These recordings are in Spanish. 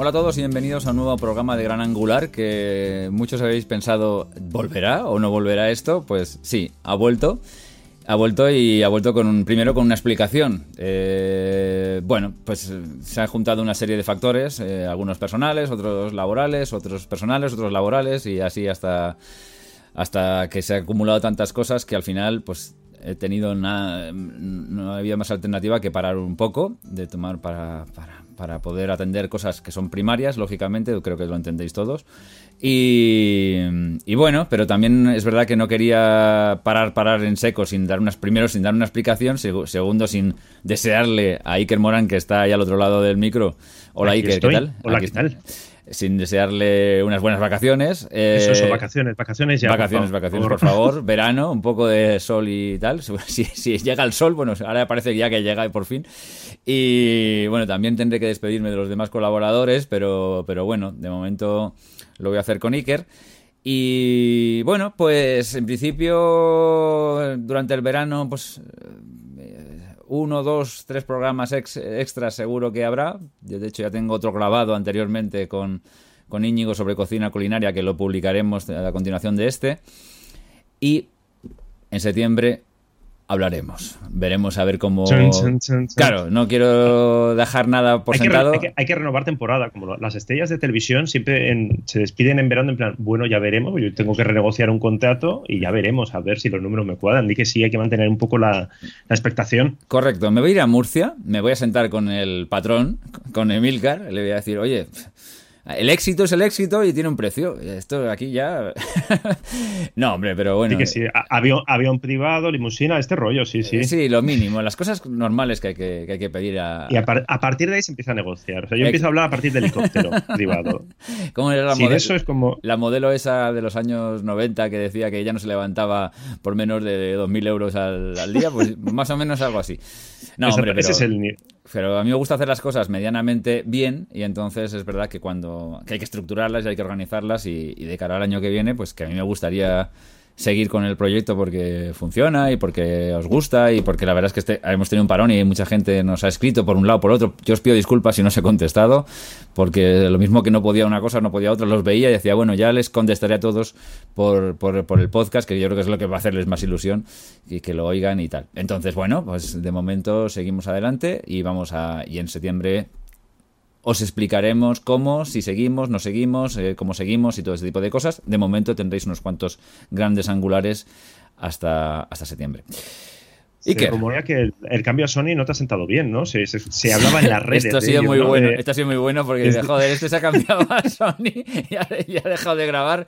Hola a todos y bienvenidos a un nuevo programa de Gran Angular que muchos habéis pensado, ¿volverá o no volverá esto? Pues sí, ha vuelto. Ha vuelto y ha vuelto con un, primero con una explicación. Eh, bueno, pues se han juntado una serie de factores, eh, algunos personales, otros laborales, otros personales, otros laborales y así hasta, hasta que se han acumulado tantas cosas que al final pues he tenido nada, no había más alternativa que parar un poco de tomar para, para para poder atender cosas que son primarias, lógicamente, creo que lo entendéis todos. Y, bueno, pero también es verdad que no quería parar, parar en seco sin dar unas, primero sin dar una explicación, segundo sin desearle a Iker Morán, que está ahí al otro lado del micro. Hola Iker, ¿qué tal? Hola, ¿qué tal? Sin desearle unas buenas vacaciones. eso, eso, eh, vacaciones, vacaciones ya. Vacaciones, vacaciones, por favor. Verano, un poco de sol y tal. Si, si, llega el sol, bueno, ahora parece ya que llega por fin. Y bueno, también tendré que despedirme de los demás colaboradores, pero, pero bueno, de momento lo voy a hacer con Iker. Y bueno, pues en principio durante el verano, pues eh, uno, dos, tres programas extras seguro que habrá. Yo de hecho ya tengo otro grabado anteriormente con, con Íñigo sobre cocina culinaria que lo publicaremos a continuación de este. Y en septiembre hablaremos. Veremos a ver cómo. claro, no quiero dejar nada por sentado. hay, que, renovar temporada. Como las estrellas de televisión siempre se despiden en verano en plan, bueno, ya veremos. Yo tengo que renegociar un contrato y ya veremos a ver si los números me cuadran. Di que sí, hay que mantener un poco la, la expectación. Correcto. Me voy a ir a Murcia, me voy a sentar con el patrón, con Emilcar, le voy a decir, oye el éxito es el éxito y tiene un precio. Esto aquí ya. no, hombre, pero bueno. Sí, que sí. Avión, privado, limusina, este rollo, sí, sí. Sí, lo mínimo. Las cosas normales que hay que, hay que pedir a. Y a, partir de ahí se empieza a negociar. O sea, yo empiezo a hablar a partir del helicóptero privado. ¿Cómo era la modelo? eso es como. La modelo esa de los años 90 que decía que ella no se levantaba por menos de 2.000 euros al, día, pues más o menos algo así. No, hombre, pero. Ese es el pero a mí me gusta hacer las cosas medianamente bien y entonces es verdad que cuando que hay que estructurarlas y hay que organizarlas y, y de cara al año que viene, pues que a mí me gustaría seguir con el proyecto porque funciona y porque os gusta y porque la verdad es que este, hemos tenido un parón y mucha gente nos ha escrito por un lado por otro. Yo os pido disculpas si no os he contestado porque lo mismo que no podía una cosa, no podía otra, los veía y decía, bueno, ya les contestaré a todos por, por, por el podcast, que yo creo que es lo que va a hacerles más ilusión y que lo oigan y tal. Entonces, bueno, pues de momento seguimos adelante y vamos a, y en septiembre os explicaremos cómo, si seguimos, no seguimos, eh, cómo seguimos y todo ese tipo de cosas. De momento tendréis unos cuantos grandes angulares hasta, hasta septiembre. ¿Y se rumorea que el, cambio a Sony no te ha sentado bien, ¿no? Se, hablaba en las redes. Esto ha sido muy bueno. Esto ha sido muy bueno porque, joder, este se ha cambiado a Sony y ha, y ha dejado de grabar.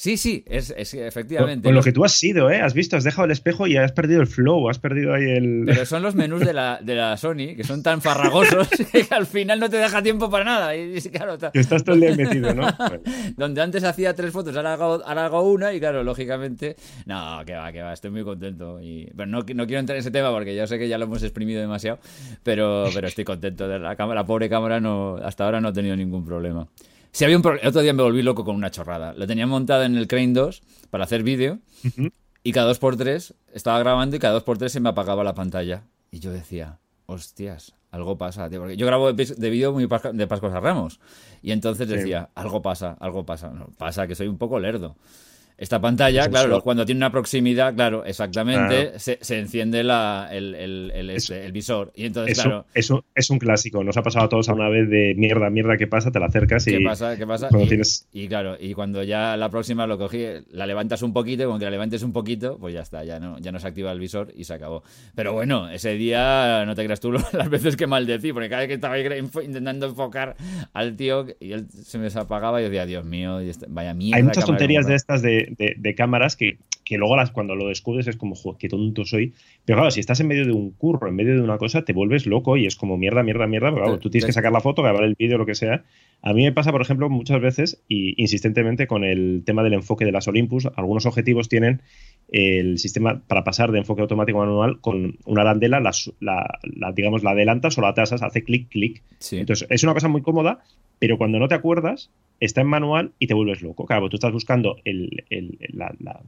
Sí, sí, es, efectivamente. Con, lo que tú has sido, ¿eh? Has visto, has dejado el espejo y has perdido el flow, has perdido ahí el. Pero son los menús de la, de la Sony, que son tan farragosos que al final no te deja tiempo para nada. Y, claro, que estás todo el día metido, ¿no? Donde antes hacía tres fotos, ahora hago, una y claro, lógicamente. No, que va, que va, estoy muy contento. Y, pero no, no quiero entrar en ese tema porque yo sé que ya lo hemos exprimido demasiado, pero, pero estoy contento. De la cámara, la pobre cámara, no, hasta ahora no ha tenido ningún problema. Si había un el otro día me volví loco con una chorrada. Lo tenía montada en el Crane 2 para hacer vídeo y cada 2x3 estaba grabando y cada 2x3 se me apagaba la pantalla. Y yo decía, hostias, algo pasa, tío. Porque yo grabo de vídeo muy de Pascuas a Ramos. Y entonces decía, algo pasa, algo pasa. pasa que soy un poco lerdo. Esta pantalla, claro, cuando tiene una proximidad, claro, exactamente, Se, enciende la, el, el, este, el, visor. Y entonces, eso, claro. Eso es un clásico. Nos ha pasado a todos a una vez de mierda, mierda, ¿qué pasa? Te la acercas y. ¿Qué pasa? ¿Qué pasa? Y, claro, y cuando ya la próxima lo cogí, la levantas un poquito, y cuando la levantes un poquito, pues ya está, ya no, ya no se activa el visor y se acabó. Pero bueno, ese día, no te creas tú las veces que maldecí, porque cada vez que estaba intentando enfocar al tío y él se me apagaba y yo decía, Dios mío, vaya mierda. Hay muchas tonterías de estas de de, cámaras que, que luego las, cuando lo descubres es como, joder, qué tonto soy. Pero claro, si estás en medio de un curro, en medio de una cosa, te vuelves loco y es como mierda, mierda, mierda. Pero claro, tú tienes que sacar la foto, grabar el vídeo, lo que sea. A mí me pasa, por ejemplo, muchas veces y insistentemente con el tema del enfoque de las Olympus. Algunos objetivos tienen el sistema para pasar de enfoque automático manual con una arandela, la, la, digamos, la adelantas o la atrasas, hace clic, clic. Entonces, es una cosa muy cómoda, pero cuando no te acuerdas, está en manual y te vuelves loco. Claro, tú estás buscando el, el,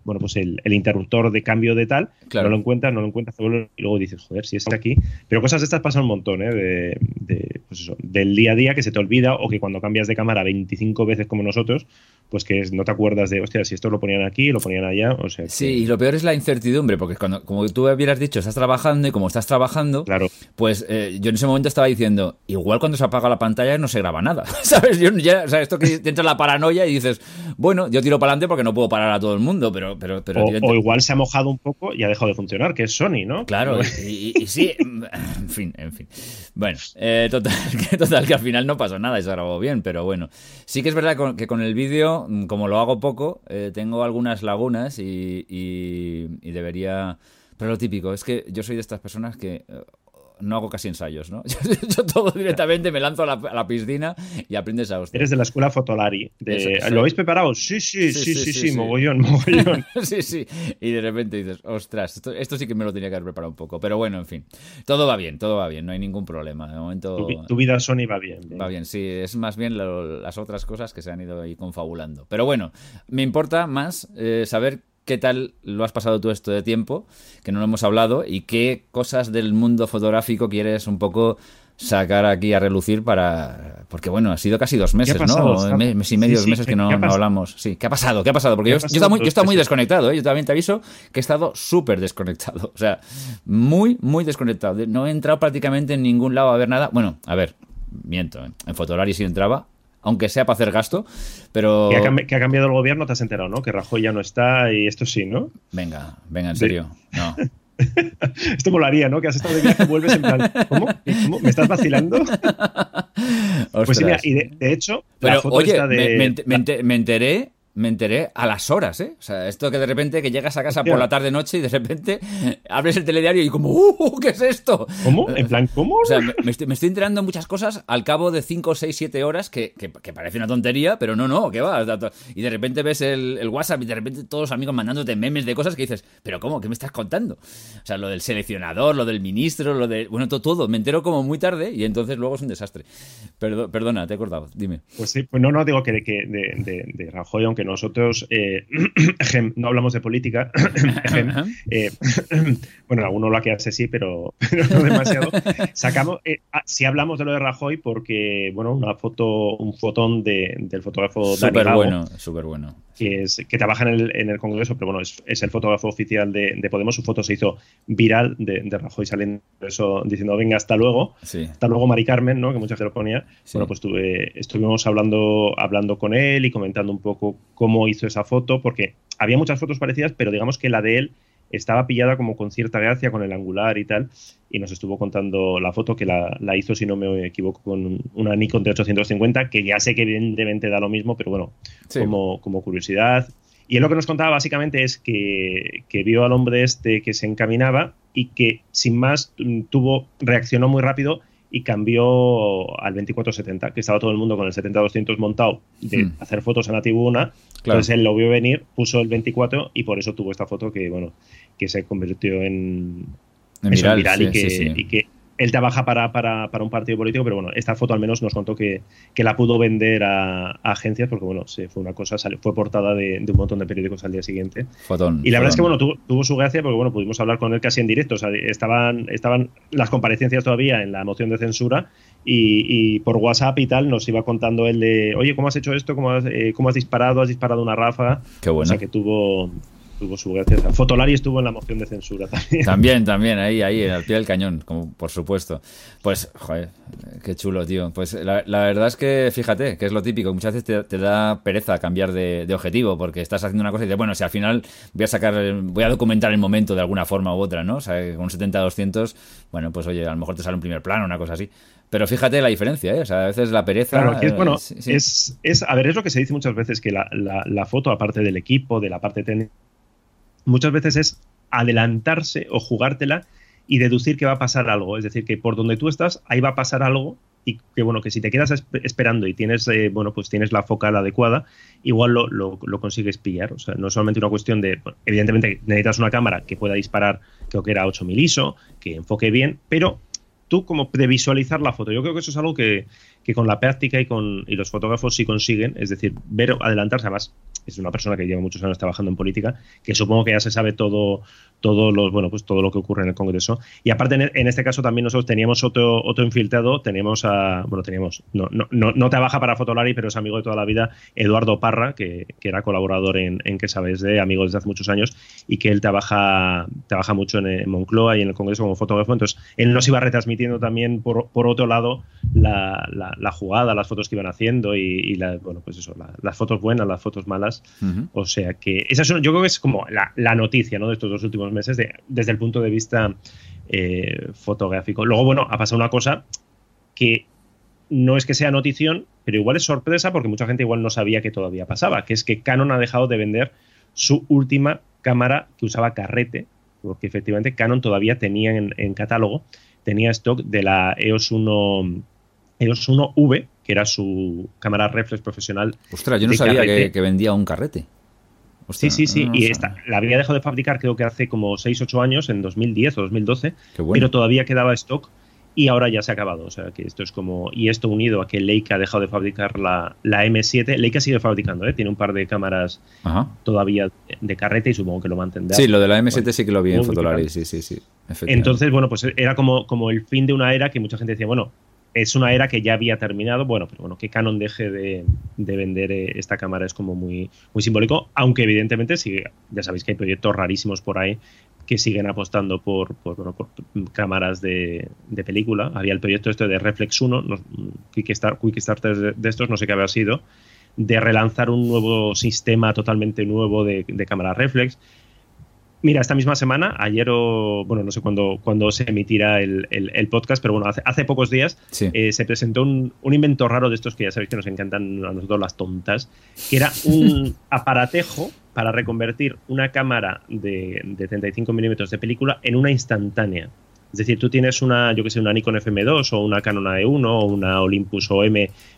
bueno, pues el, interruptor de cambio de tal, no lo encuentras, no lo encuentras, y luego dices, joder, si está aquí. Pero cosas de estas pasan un montón, ¿eh? De, de, pues eso, del día a día que se te olvida o que cuando cambias de cámara 25 veces como nosotros, pues que no te acuerdas de, hostia, si esto lo ponían aquí, lo ponían allá, o sea. Sí, y lo peor es la incertidumbre, porque cuando, como tú hubieras dicho, estás trabajando y como estás trabajando, claro. pues eh, yo en ese momento estaba diciendo, igual cuando se apaga la pantalla no se graba nada, ¿sabes? Yo ya, o sea, esto que te entra la paranoia y dices, bueno, yo tiro para adelante porque no puedo parar a todo el mundo, pero... pero, pero o, igual se ha mojado un poco y ha dejado de funcionar, que es Sony, ¿no? Claro, y, sí, en fin, en fin. Bueno, eh, total, que, total, que al final no pasó nada y se grabó bien, pero bueno. Sí que es verdad que con el vídeo, como lo hago poco, eh, tengo algunas lagunas y, debería... Pero lo típico, es que yo soy de estas personas que eh, no hago casi ensayos, ¿no? Yo, todo directamente me lanzo a la, piscina y aprendes a Eres de la escuela Fotolari. ¿Lo habéis preparado? Sí sí sí, sí, sí, mogollón, mogollón. sí, sí. Y de repente dices, ostras, esto, sí que me lo tenía que haber preparado un poco. Pero bueno, en fin. Todo va bien, todo va bien, no hay ningún problema. De momento... Tu, vida Sony va bien, Va bien, sí. Es más bien las otras cosas que se han ido ahí confabulando. Pero bueno, me importa más eh, saber qué tal lo has pasado tú esto de tiempo, que no lo hemos hablado, y qué cosas del mundo fotográfico quieres un poco sacar aquí a relucir para... Porque bueno, ha sido casi dos meses, ¿no? Mes y medio, dos meses que no, hablamos. Sí, ¿qué ha pasado? ¿Qué ha pasado? Porque yo, yo, muy, yo muy desconectado, ¿eh? Yo también te aviso que he estado súper desconectado. O sea, muy, muy desconectado. No he entrado prácticamente en ningún lado a ver nada. Bueno, a ver, miento. ¿eh? En Fotolari sí entraba, aunque sea para hacer gasto, pero... Que ha, cambiado el gobierno, te has enterado, ¿no? Que Rajoy ya no está y esto sí, ¿no? Venga, venga, en serio. No. Esto molaría, ¿no? Que has estado de viaje y vuelves en plan, ¿cómo? ¿Cómo? ¿Me estás vacilando? pues sí, mira, y de, hecho, Pero, oye, me, enteré me enteré a las horas, ¿eh? O sea, esto que de repente que llegas a casa por la tarde noche y de repente abres el telediario y como, ¡uh! ¿Qué es esto? ¿Cómo? En plan, ¿cómo? O sea, me, estoy, me estoy, enterando muchas cosas al cabo de 5, 6, 7 horas que, que, parece una tontería, pero no, no, ¿qué va? Y de repente ves el, el, WhatsApp y de repente todos los amigos mandándote memes de cosas que dices, ¿pero cómo? ¿Qué me estás contando? O sea, lo del seleccionador, lo del ministro, lo de. Bueno, todo, todo. Me entero como muy tarde y entonces luego es un desastre. perdona, te he cortado, dime. Pues sí, pues no, no, digo que, de, de, de Rajoy, aunque nosotros eh, no hablamos de política, eh, bueno, alguno lo que hace sí, pero, no demasiado. Sacamos, eh, ah, si hablamos de lo de Rajoy, porque, bueno, una foto, un fotón del fotógrafo Súper bueno, súper bueno. Que, es, que trabaja en el, en el Congreso, pero bueno, es, el fotógrafo oficial de, Podemos. Su foto se hizo viral de, Rajoy saliendo eso, diciendo, venga, hasta luego. Hasta luego, Mari Carmen, ¿no? Que mucha gente lo ponía. Bueno, pues estuvimos hablando, hablando con él y comentando un poco cómo hizo esa foto, porque había muchas fotos parecidas, pero digamos que la de él estaba pillada como con cierta gracia, con el angular y tal, y nos estuvo contando la foto que la, hizo, si no me equivoco, con una Nikon de 850, que ya sé que evidentemente da lo mismo, pero bueno, como, como curiosidad. Y él lo que nos contaba básicamente es que, que, vio al hombre este que se encaminaba y que sin más tuvo, reaccionó muy rápido y cambió al 2470, que estaba todo el mundo con el 70-200 montado de hmm. hacer fotos en la tribuna. Entonces él lo vio venir, puso el 24 y por eso tuvo esta foto que, bueno, que se convirtió en, viral, y, que, y que él trabaja para, para, para, un partido político, pero bueno, esta foto al menos nos contó que, que la pudo vender a, agencias porque, bueno, sí, fue una cosa, fue portada de, un montón de periódicos al día siguiente. y la verdad es que, bueno, tuvo, su gracia porque, bueno, pudimos hablar con él casi en directo. O sea, estaban, estaban las comparecencias todavía en la moción de censura y, por WhatsApp y tal nos iba contando él de, oye, ¿cómo has hecho esto? ¿Cómo has, eh, ¿cómo has disparado? ¿Has disparado una ráfaga? Qué bueno. O sea, que tuvo, tuvo su gracia. Fotolari estuvo en la moción de censura también. También, también, ahí, ahí, al pie del cañón, como por supuesto. Pues, joder, qué chulo, tío. Pues la, verdad es que, fíjate, que es lo típico, muchas veces te, da pereza cambiar de, objetivo, porque estás haciendo una cosa y dices, bueno, si al final voy a sacar, voy a documentar el momento de alguna forma u otra, ¿no? O sea, con 70-200, bueno, pues oye, a lo mejor te sale un primer plano, una cosa así. Pero fíjate la diferencia, ¿eh? O sea, a veces la pereza. Claro, es, bueno, Es, es, a ver, es lo que se dice muchas veces, que la, la, la foto, aparte del equipo, de la parte técnica, muchas veces es adelantarse o jugártela y deducir que va a pasar algo. Es decir, que por donde tú estás, ahí va a pasar algo y que bueno, que si te quedas esperando y tienes, eh, bueno, pues tienes la focal adecuada, igual lo, lo, consigues pillar. O sea, no es solamente una cuestión de, evidentemente necesitas una cámara que pueda disparar, creo que era 8000 ISO, que enfoque bien, pero tú como de visualizar la foto, yo creo que eso es algo que, que con la práctica y con y los fotógrafos sí consiguen, es decir, ver adelantarse, además es una persona que lleva muchos años trabajando en política, que supongo que ya se sabe todo, todo los, bueno, pues todo lo que ocurre en el Congreso. Y aparte, en, este caso también nosotros teníamos otro, otro infiltrado, teníamos a, bueno, teníamos, no, no, no, trabaja para Fotolari, pero es amigo de toda la vida, Eduardo Parra, que, que era colaborador en, en que sabes de amigos desde hace muchos años, y que él trabaja, trabaja mucho en, Moncloa y en el Congreso como fotógrafo, entonces él nos iba retransmitiendo también por, por otro lado la, la, jugada, las fotos que iban haciendo y, la, bueno, pues eso, las fotos buenas, las fotos malas. O sea que esa es, yo creo que es como la, noticia ¿no? de estos dos últimos meses desde el punto de vista eh, fotográfico. Luego, bueno, ha pasado una cosa que no es que sea notición, pero igual es sorpresa porque mucha gente igual no sabía que todavía pasaba, que es que Canon ha dejado de vender su última cámara que usaba carrete, porque efectivamente Canon todavía tenía en, en catálogo, tenía stock de la EOS 1 EOS 1V, que era su cámara reflex profesional. Ostras, yo no sabía que, vendía un carrete. Sí, sí, sí. y esta, la había dejado de fabricar creo que hace como 6-8 años, en 2010 o 2012, pero todavía quedaba stock y ahora ya se ha acabado. O sea que esto es como. Y esto unido a que Leica ha dejado de fabricar la, la M7. Leica sigue fabricando, ¿eh? tiene un par de cámaras todavía de carrete y supongo que lo mantendrá. Sí, lo de la M7 sí que lo vi en Fotolari, sí, sí, sí. Entonces, bueno, pues era como, como el fin de una era que mucha gente decía, bueno, es una era que ya había terminado, bueno, pero bueno, que Canon deje de, vender eh, esta cámara es como muy, muy simbólico, aunque evidentemente sí, ya sabéis que hay proyectos rarísimos por ahí que siguen apostando por, por, cámaras de, película. Había el proyecto este de Reflex 1, no, Quickstarter de, de estos, no sé qué había sido, de relanzar un nuevo sistema totalmente nuevo de, de cámara reflex. Mira, esta misma semana, ayer o, bueno, no sé cuándo, cuando se emitirá el, podcast, pero bueno, hace, pocos días eh, se presentó un, invento raro de estos que ya sabéis que nos encantan a nosotros las tontas, que era un aparatejo para reconvertir una cámara de, de 35 milímetros de película en una instantánea. Es decir, tú tienes una, yo que sé, una Nikon FM2 o una Canon AE1 o una Olympus OM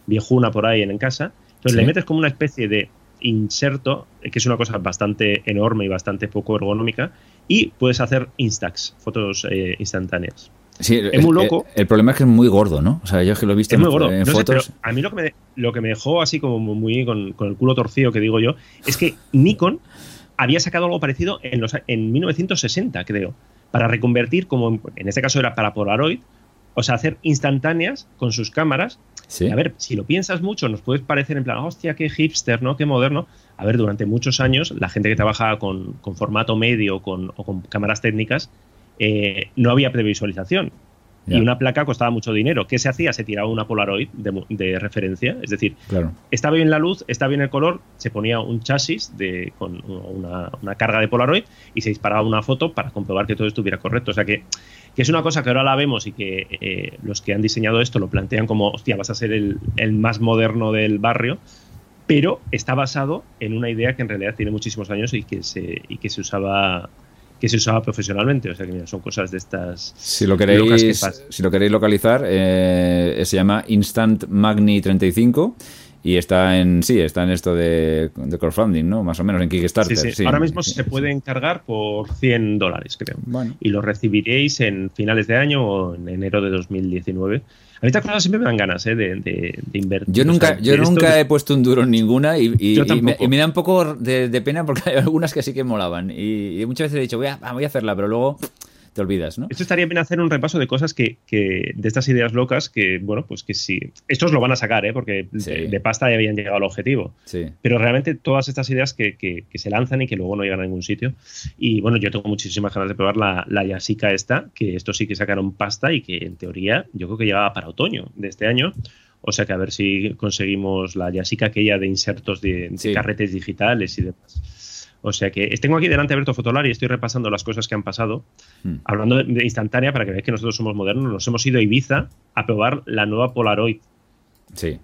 viejuna por ahí en, casa. Entonces le metes como una especie de inserto, que es una cosa bastante enorme y bastante poco ergonómica, y puedes hacer instax, fotos eh, instantáneas. Sí, es muy loco. El, problema es que es muy gordo, ¿no? O sea, yo es que lo he visto en, fotos. a mí lo que, me, lo que me dejó así como muy con, con, el culo torcido, que digo yo, es que Nikon había sacado algo parecido en, los, en 1960, creo, para reconvertir, como en este caso era para Polaroid, o sea, hacer instantáneas con sus cámaras a ver, si lo piensas mucho, nos puede parecer en plan, hostia, qué hipster, ¿no? Qué moderno. A ver, durante muchos años, la gente que trabajaba con, formato medio con, o con cámaras técnicas, eh, no había previsualización. Y una placa costaba mucho dinero. ¿Qué se hacía? Se tiraba una Polaroid de, referencia. Es decir, estaba bien la luz, estaba bien el color, se ponía un chasis de, con una, una, carga de Polaroid y se disparaba una foto para comprobar que todo estuviera correcto. O sea que que es una cosa que ahora la vemos y que eh, los que han diseñado esto lo plantean como, hostia, vas a ser el, más moderno del barrio, pero está basado en una idea que en realidad tiene muchísimos años y que se, y que se usaba que se usaba profesionalmente. O sea que mira, son cosas de estas. Si lo queréis, si lo queréis localizar, eh, se llama Instant Magni 35 y está en, sí, está en esto de, crowdfunding, ¿no? Más o menos en Kickstarter. Sí, sí. Ahora mismo se puede encargar por 100 dólares, creo. Y lo recibiréis en finales de año o en enero de 2019. A mí estas cosas siempre me dan ganas ¿eh? de, invertir. Yo nunca, yo nunca he puesto un duro en ninguna y, me, da un poco de, pena porque hay algunas que sí que molaban. Y, muchas veces he dicho, voy a, voy a hacerla, pero luego te olvidas, ¿no? Esto estaría bien hacer un repaso de cosas que, de estas ideas locas que, bueno, pues que sí. Estos lo van a sacar, ¿eh? Porque de, pasta ya habían llegado al objetivo. Sí. Pero realmente todas estas ideas que, se lanzan y que luego no llegan a ningún sitio. Y bueno, yo tengo muchísimas ganas de probar la, la Yasica esta, que esto sí que sacaron pasta y que en teoría yo creo que llegaba para otoño de este año. O sea que a ver si conseguimos la Yasica aquella de insertos de, carretes digitales y demás. O sea que tengo aquí delante Alberto Fotolar y estoy repasando las cosas que han pasado. Hmm. Hablando de, instantánea, para que veáis que nosotros somos modernos, nos hemos ido a Ibiza a probar la nueva Polaroid. Sí.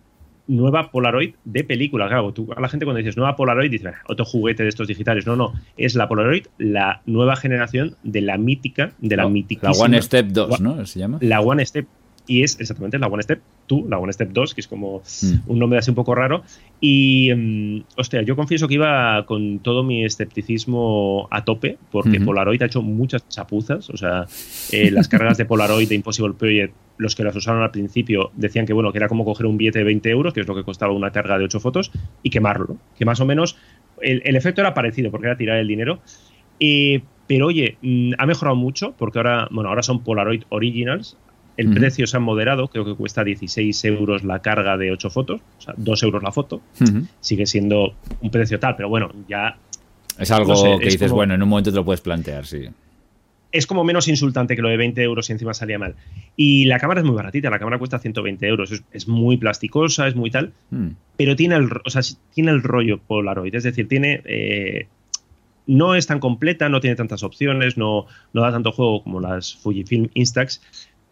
nueva Polaroid de película. Claro, tú a la gente cuando dices nueva Polaroid dices, otro juguete de estos digitales. No, no, es la Polaroid, la nueva generación de la mítica, de la, mítica. La One Step 2, ¿no? Se llama. La One Step y es exactamente la One Step 2, la One Step 2, que es como mm. un nombre así un poco raro. Y, um, hostia, yo confieso que iba con todo mi escepticismo a tope, porque Polaroid ha hecho muchas chapuzas. O sea, eh, las cargas de Polaroid de Impossible Project, los que las usaron al principio, decían que, bueno, que era como coger un billete de 20 euros, que es lo que costaba una carga de 8 fotos, y quemarlo. Que más o menos el, efecto era parecido, porque era tirar el dinero. Eh, pero oye, mm, ha mejorado mucho porque ahora, bueno, ahora son Polaroid Originals. El precio se ha moderado, creo que cuesta 16 euros la carga de 8 fotos, o sea, 2 euros la foto. Sigue siendo un precio tal, pero bueno, ya. Es algo que dices, bueno, en un momento te lo puedes plantear, sí. Es como menos insultante que lo de 20 euros y encima salía mal. Y la cámara es muy baratita, la cámara cuesta 120 euros, es, muy plasticosa, es muy tal, hmm. pero tiene el, o sea, tiene el rollo Polaroid, es decir, tiene. Eh, no es tan completa, no tiene tantas opciones, no, no da tanto juego como las Fujifilm Instax,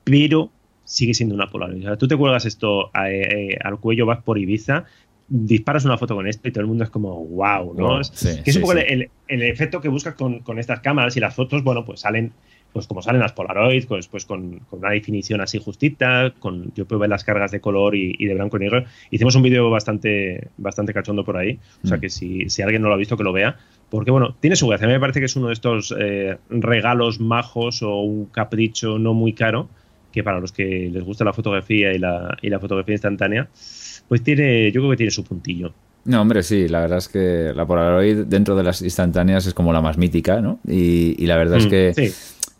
pero sigue siendo una Polaroid. tú te cuelgas esto eh, al cuello, vas por Ibiza, disparas una foto con esto y todo el mundo es como wow, ¿no? es, que es un poco el, efecto que buscas con, estas cámaras y las fotos, bueno, pues salen pues como salen las Polaroid, pues, pues con, una definición así justita, con yo puedo ver las cargas de color y, de blanco y negro. Hicimos un vídeo bastante, bastante cachondo por ahí, o sea mm. que si, si, alguien no lo ha visto que lo vea, porque bueno, tiene su gracia. A mí me parece que es uno de estos eh, regalos majos o un capricho no muy caro que para los que les gusta la fotografía y la, y la fotografía instantánea, pues tiene, yo creo que tiene su puntillo. No, hombre, sí, la verdad es que la Polaroid dentro de las instantáneas es como la más mítica, ¿no? Y, la verdad es mm, que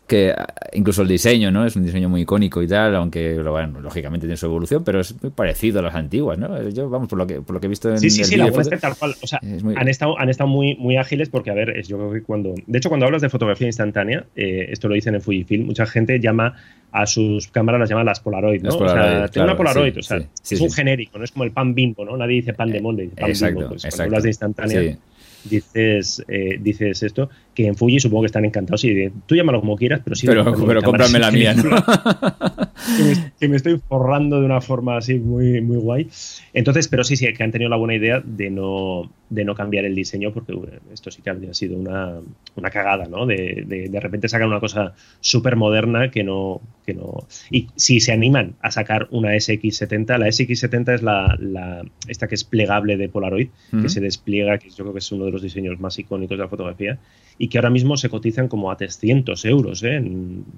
que incluso el diseño, ¿no? Es un diseño muy icónico y tal, aunque bueno, lógicamente tiene su evolución, pero es muy parecido a las antiguas, ¿no? Yo, vamos, por lo que, por lo que he visto en Sí, sí, sí, la tal cual. O sea, han, estado, han estado muy, muy ágiles porque, a ver, es, yo creo que cuando... De hecho, cuando hablas de fotografía instantánea, eh, esto lo dicen en Fujifilm, mucha gente llama a sus cámaras, las llama las Polaroid, ¿no? o sea, tengo una Polaroid, o sea, es un genérico, no es como el pan bimbo, ¿no? Nadie dice pan de molde, dice pan exacto, bimbo. Pues, exacto. Cuando hablas de instantánea dices, eh, dices esto, que en Fuji supongo que están encantados y tú llámalo como quieras, pero sí. Pero, pero cómprame la mía, ¿no? que, me, estoy forrando de una forma así muy, muy guay. Entonces, pero sí, sí, que han tenido la buena idea de no, de no cambiar el diseño, porque esto sí que habría sido una, una cagada, ¿no? De, de, de repente sacar una cosa súper moderna que no, que no. Y si se animan a sacar una SX70, la SX70 es la, la esta que es plegable de Polaroid, que se despliega, que yo creo que es uno de los diseños más icónicos de la fotografía, y que ahora mismo se cotizan como a 300 euros, ¿eh?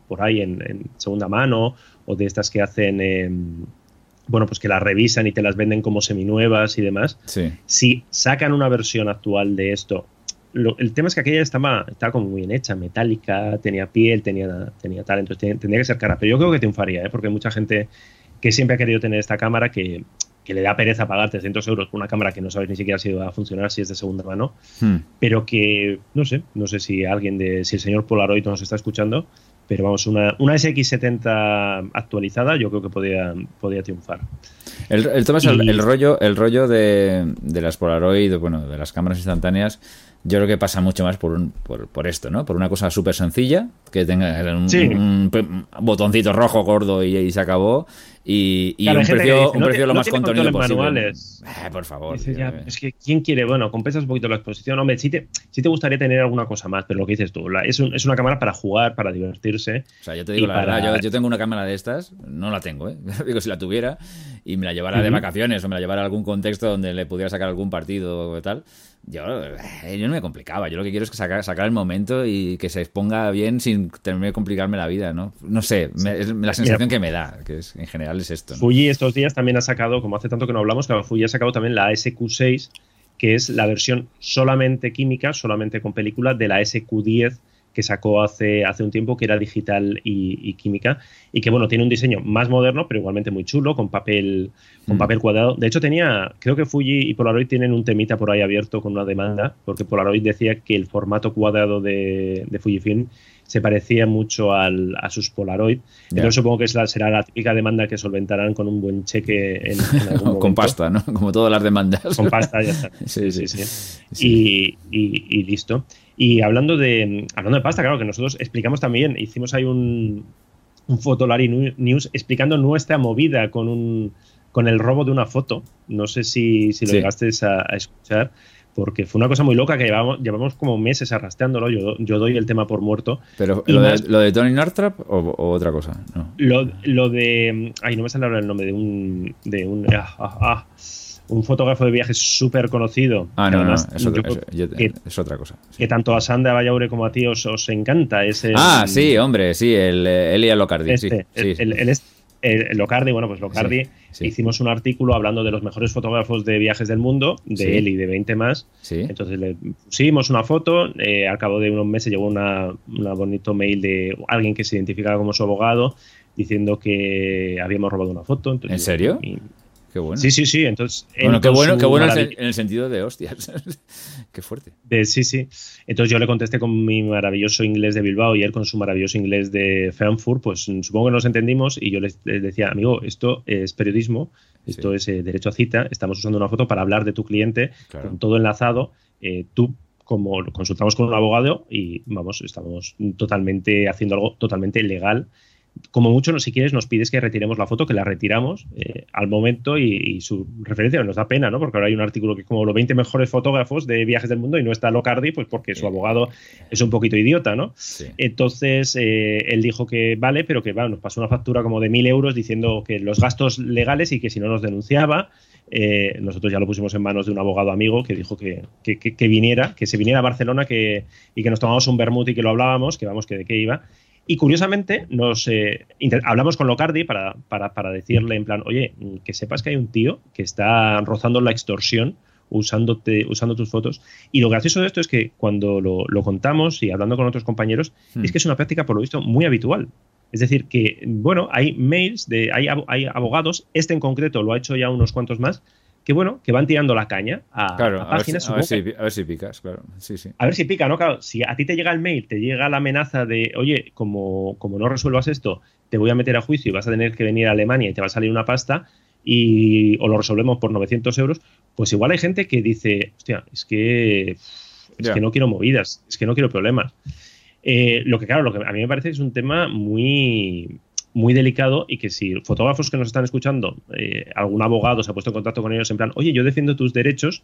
por ahí en, segunda mano, o de estas que hacen, em, bueno, pues que las revisan y te las venden como seminuevas y demás. Si sacan una versión actual de esto, el tema es que aquella estaba, estaba como muy bien hecha, metálica, tenía piel, tenía, tenía tal, entonces tendría que ser cara. Pero yo creo que triunfaría, ¿eh? porque hay mucha gente que siempre ha querido tener esta cámara que, que le da pereza pagar 300 euros por una cámara que no sabes ni siquiera si va a funcionar, si es de segunda mano, hmm. pero que, no sé, no sé si alguien de, si el señor Polaroid nos está escuchando, pero vamos, una, una SX70 actualizada yo creo que podría, podría triunfar. El, el, el, rollo, el rollo de, de las Polaroid, bueno, de las cámaras instantáneas, yo creo que pasa mucho más por, un, por, por esto, ¿no? Por una cosa súper sencilla, que tenga un, botoncito rojo gordo y, se acabó. Y, un precio, un precio lo más contenido posible. Eh, por favor. es que, ¿quién quiere? Bueno, compensas un poquito la exposición. Hombre, sí te, te gustaría tener alguna cosa más, pero lo que dices tú, es, es, una cámara para jugar, para divertirse. O sea, yo te digo la verdad, yo, tengo una cámara de estas, no la tengo, ¿eh? digo, si la tuviera y me la llevara de vacaciones o me la llevara a algún contexto donde le pudiera sacar algún partido o tal yo, eh, yo no me complicaba. Yo lo que quiero es que sacar, sacar el momento y que se exponga bien sin tener que complicarme la vida, ¿no? No sé, es la sensación que me da, que es, en general es esto. Fuji estos días también ha sacado, como hace tanto que no hablamos, que Fuji ha sacado también la SQ6, que es la versión solamente química, solamente con película, de la SQ10 que sacó hace, hace un tiempo, que era digital y, química, y que bueno, tiene un diseño más moderno, pero igualmente muy chulo, con papel, con mm. papel cuadrado. De hecho, tenía, creo que Fuji y Polaroid tienen un temita por ahí abierto con una demanda, porque Polaroid decía que el formato cuadrado de, de Fujifilm se parecía mucho al, a sus Polaroid. Yo supongo que será la típica demanda que solventarán con un buen cheque en, Con pasta, ¿no? Como todas las demandas. Con pasta, ya está. sí, sí, sí. Y, y, listo. Y hablando de, hablando de pasta, claro, que nosotros explicamos también, hicimos ahí un, un Fotolari News explicando nuestra movida con un con el robo de una foto. No sé si, si lo llegaste a, escuchar, porque fue una cosa muy loca que llevamos, llevamos como meses arrastrándolo. Yo, yo doy el tema por muerto. ¿Pero lo, de, lo, de, Tony Northrop o, otra cosa? Lo, lo, de. Ay, no me sale ahora el nombre de un. De un ah, ah, ah un fotógrafo de viajes súper conocido. Ah, no, no, es, otra, cosa. Que tanto a Sandra Vallaure como a ti os, encanta. ese ah, sí, hombre, sí, el eh, Elia Locardi. Este, sí, el, el, Locardi, bueno, pues Locardi, hicimos un artículo hablando de los mejores fotógrafos de viajes del mundo, de él y de 20 más. Entonces le pusimos una foto, eh, al cabo de unos meses llegó una, bonito mail de alguien que se identificaba como su abogado diciendo que habíamos robado una foto. ¿En serio? Qué bueno. Sí, sí, sí. Entonces, bueno, qué bueno, qué bueno en el sentido de hostias. qué fuerte. sí, sí. Entonces yo le contesté con mi maravilloso inglés de Bilbao y él con su maravilloso inglés de Frankfurt. Pues supongo que nos entendimos y yo les, decía, amigo, esto es periodismo, esto es eh, derecho a cita, estamos usando una foto para hablar de tu cliente con todo enlazado. Eh, tú como consultamos con un abogado y vamos, estamos totalmente haciendo algo totalmente legal como mucho, si quieres, nos pides que retiremos la foto, que la retiramos eh, al momento y, su referencia nos da pena, ¿no? Porque ahora hay un artículo que es como los 20 mejores fotógrafos de viajes del mundo y no está Locardi, pues porque su abogado es un poquito idiota, ¿no? Entonces, eh, él dijo que vale, pero que nos pasó una factura como de mil euros diciendo que los gastos legales y que si no nos denunciaba, eh, nosotros ya lo pusimos en manos de un abogado amigo que dijo que, que, viniera, que se viniera a Barcelona que, y que nos tomamos un vermut y que lo hablábamos, que vamos, que de qué iba. Y curiosamente, nos eh, hablamos con Locardi para, para, decirle en plan, oye, que sepas que hay un tío que está rozando la extorsión usándote, usando tus fotos. Y lo gracioso de esto es que cuando lo, contamos y hablando con otros compañeros, hmm. es que es una práctica, por lo visto, muy habitual. Es decir, que, bueno, hay mails, de, hay, hay abogados, este en concreto lo ha hecho ya unos cuantos más, que bueno, que van tirando la caña a, páginas. A ver, si, a ver, si, picas, claro. Sí, sí. A ver si pica, ¿no? Claro, si a ti te llega el mail, te llega la amenaza de, oye, como, como no resuelvas esto, te voy a meter a juicio y vas a tener que venir a Alemania y te va a salir una pasta, y, o lo resolvemos por 900 euros, pues igual hay gente que dice, hostia, es que, es que no quiero movidas, es que no quiero problemas. Eh, lo que, claro, lo que a mí me parece que es un tema muy muy delicado y que si fotógrafos que nos están escuchando, eh, algún abogado se ha puesto en contacto con ellos en plan, oye, yo defiendo tus derechos,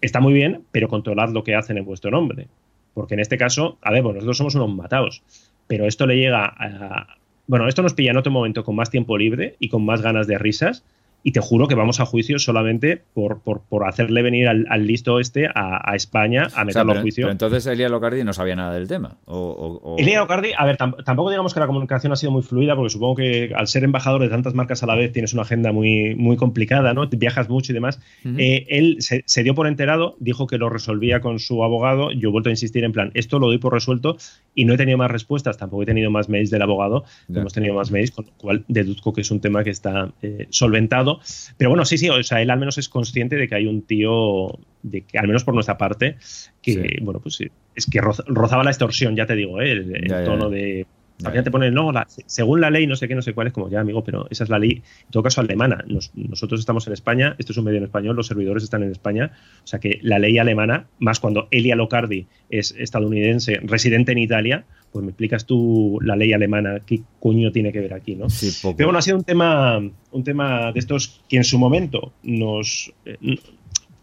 está muy bien, pero controlad lo que hacen en vuestro nombre. Porque en este caso, a ver, bueno, nosotros somos unos matados, pero esto le llega a... Bueno, esto nos pilla en otro momento con más tiempo libre y con más ganas de risas y te juro que vamos a juicio solamente por, por, hacerle venir al, listo este a, España a meterlo a juicio. Pero entonces Elia Locardi no sabía nada del tema. O, Elia Locardi, a ver, tampoco digamos que la comunicación ha sido muy fluida, porque supongo que al ser embajador de tantas marcas a la vez tienes una agenda muy, muy complicada, ¿no? Viajas mucho y demás. Eh, él se, dio por enterado, dijo que lo resolvía con su abogado. Yo he vuelto a insistir en plan, esto lo doy por resuelto y no he tenido más respuestas, tampoco he tenido más mails del abogado, hemos tenido más mails, con lo cual deduzco que es un tema que está eh, solventado pero bueno, sí, sí, o sea, él al menos es consciente de que hay un tío, de que al menos por nuestra parte, que, bueno, pues es que rozaba la extorsión, ya te digo, ¿eh? el, tono de al te ponen, no, según la ley, no sé qué, no sé cuál, es como ya, amigo, pero esa es la ley, en todo caso, alemana. nosotros estamos en España, esto es un medio en español, los servidores están en España, o sea que la ley alemana, más cuando Elia Locardi es estadounidense, residente en Italia, pues me explicas tú la ley alemana, qué coño tiene que ver aquí, ¿no? Pero bueno, ha sido un tema, un tema de estos que en su momento nos, eh,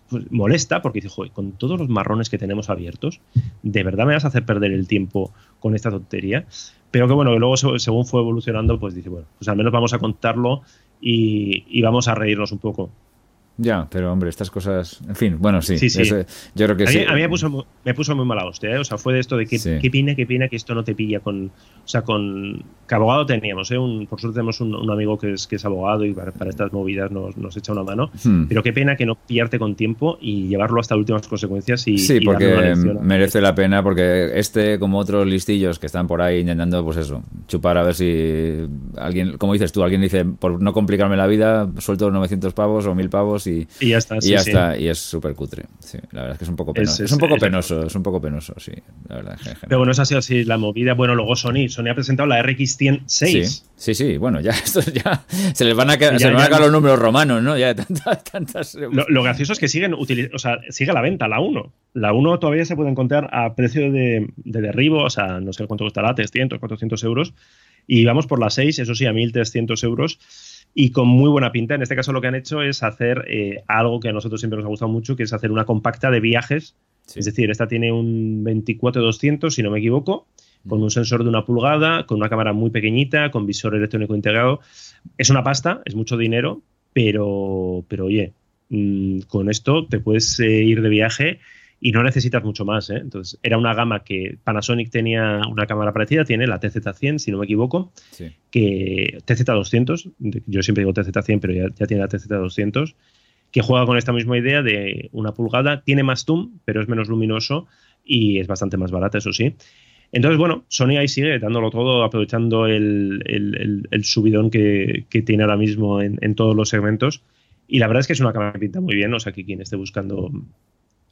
pues, molesta porque dice, joder, con todos los marrones que tenemos abiertos, ¿de verdad me vas a hacer perder el tiempo con esta tontería? Pero que bueno, que luego según fue evolucionando, pues dice, bueno, pues al menos vamos a contarlo y, y vamos a reírnos un poco. Ya, pero hombre, estas cosas. En fin, bueno, sí. sí, yo creo que a sí. a mí me, puso, me puso muy mala hostia, ¿eh? O sea, fue de esto de que, qué pina, qué pina que esto no te pilla con. O sea, con. ¿Qué abogado teníamos, ¿eh? Un, por suerte tenemos un, amigo que es, que es abogado y para, estas movidas nos, nos, echa una mano. Hmm. Pero qué pena que no pillarte con tiempo y llevarlo hasta últimas consecuencias. Y, sí, porque merece la pena, porque este, como otros listillos que están por ahí intentando, pues eso, chupar a ver si alguien, como dices tú, alguien dice, por no complicarme la vida, suelto 900 pavos o 1000 pavos y, ya está. y ya está, y es súper cutre. Sí, la verdad es que es un poco penoso. Es, un poco penoso, es un poco penoso, sí. La verdad, Pero bueno, esa ha sido así la movida. Bueno, luego Sony. Sony ha presentado la RX106. Sí, sí. Bueno, ya esto ya se les van a, se les van a caer los números romanos, ¿no? Ya tantas, tantas... Lo, gracioso es que siguen o sea, sigue a la venta la 1. La 1 todavía se puede encontrar a precio de, de derribo, o sea, no sé cuánto costará, 300, 400 euros. Y vamos por la 6, eso sí, a 1.300 euros. Y con muy buena pinta. En este caso lo que han hecho es hacer eh, algo que a nosotros siempre nos ha gustado mucho, que es hacer una compacta de viajes. Es decir, esta tiene un 24-200, si no me equivoco, con un sensor de una pulgada, con una cámara muy pequeñita, con visor electrónico integrado. Es una pasta, es mucho dinero, pero, pero oye, mm, con esto te puedes eh, ir de viaje y no necesitas mucho más. ¿eh? Entonces, era una gama que Panasonic tenía una cámara parecida, tiene la TZ100, si no me equivoco, que TZ200, yo siempre digo TZ100, pero ya, tiene la TZ200, que juega con esta misma idea de una pulgada, tiene más zoom, pero es menos luminoso y es bastante más barata, eso sí. Entonces, bueno, Sony ahí sigue dándolo todo, aprovechando el, subidón que, tiene ahora mismo en, en, todos los segmentos. Y la verdad es que es una cámara que pinta muy bien, o sea que quien esté buscando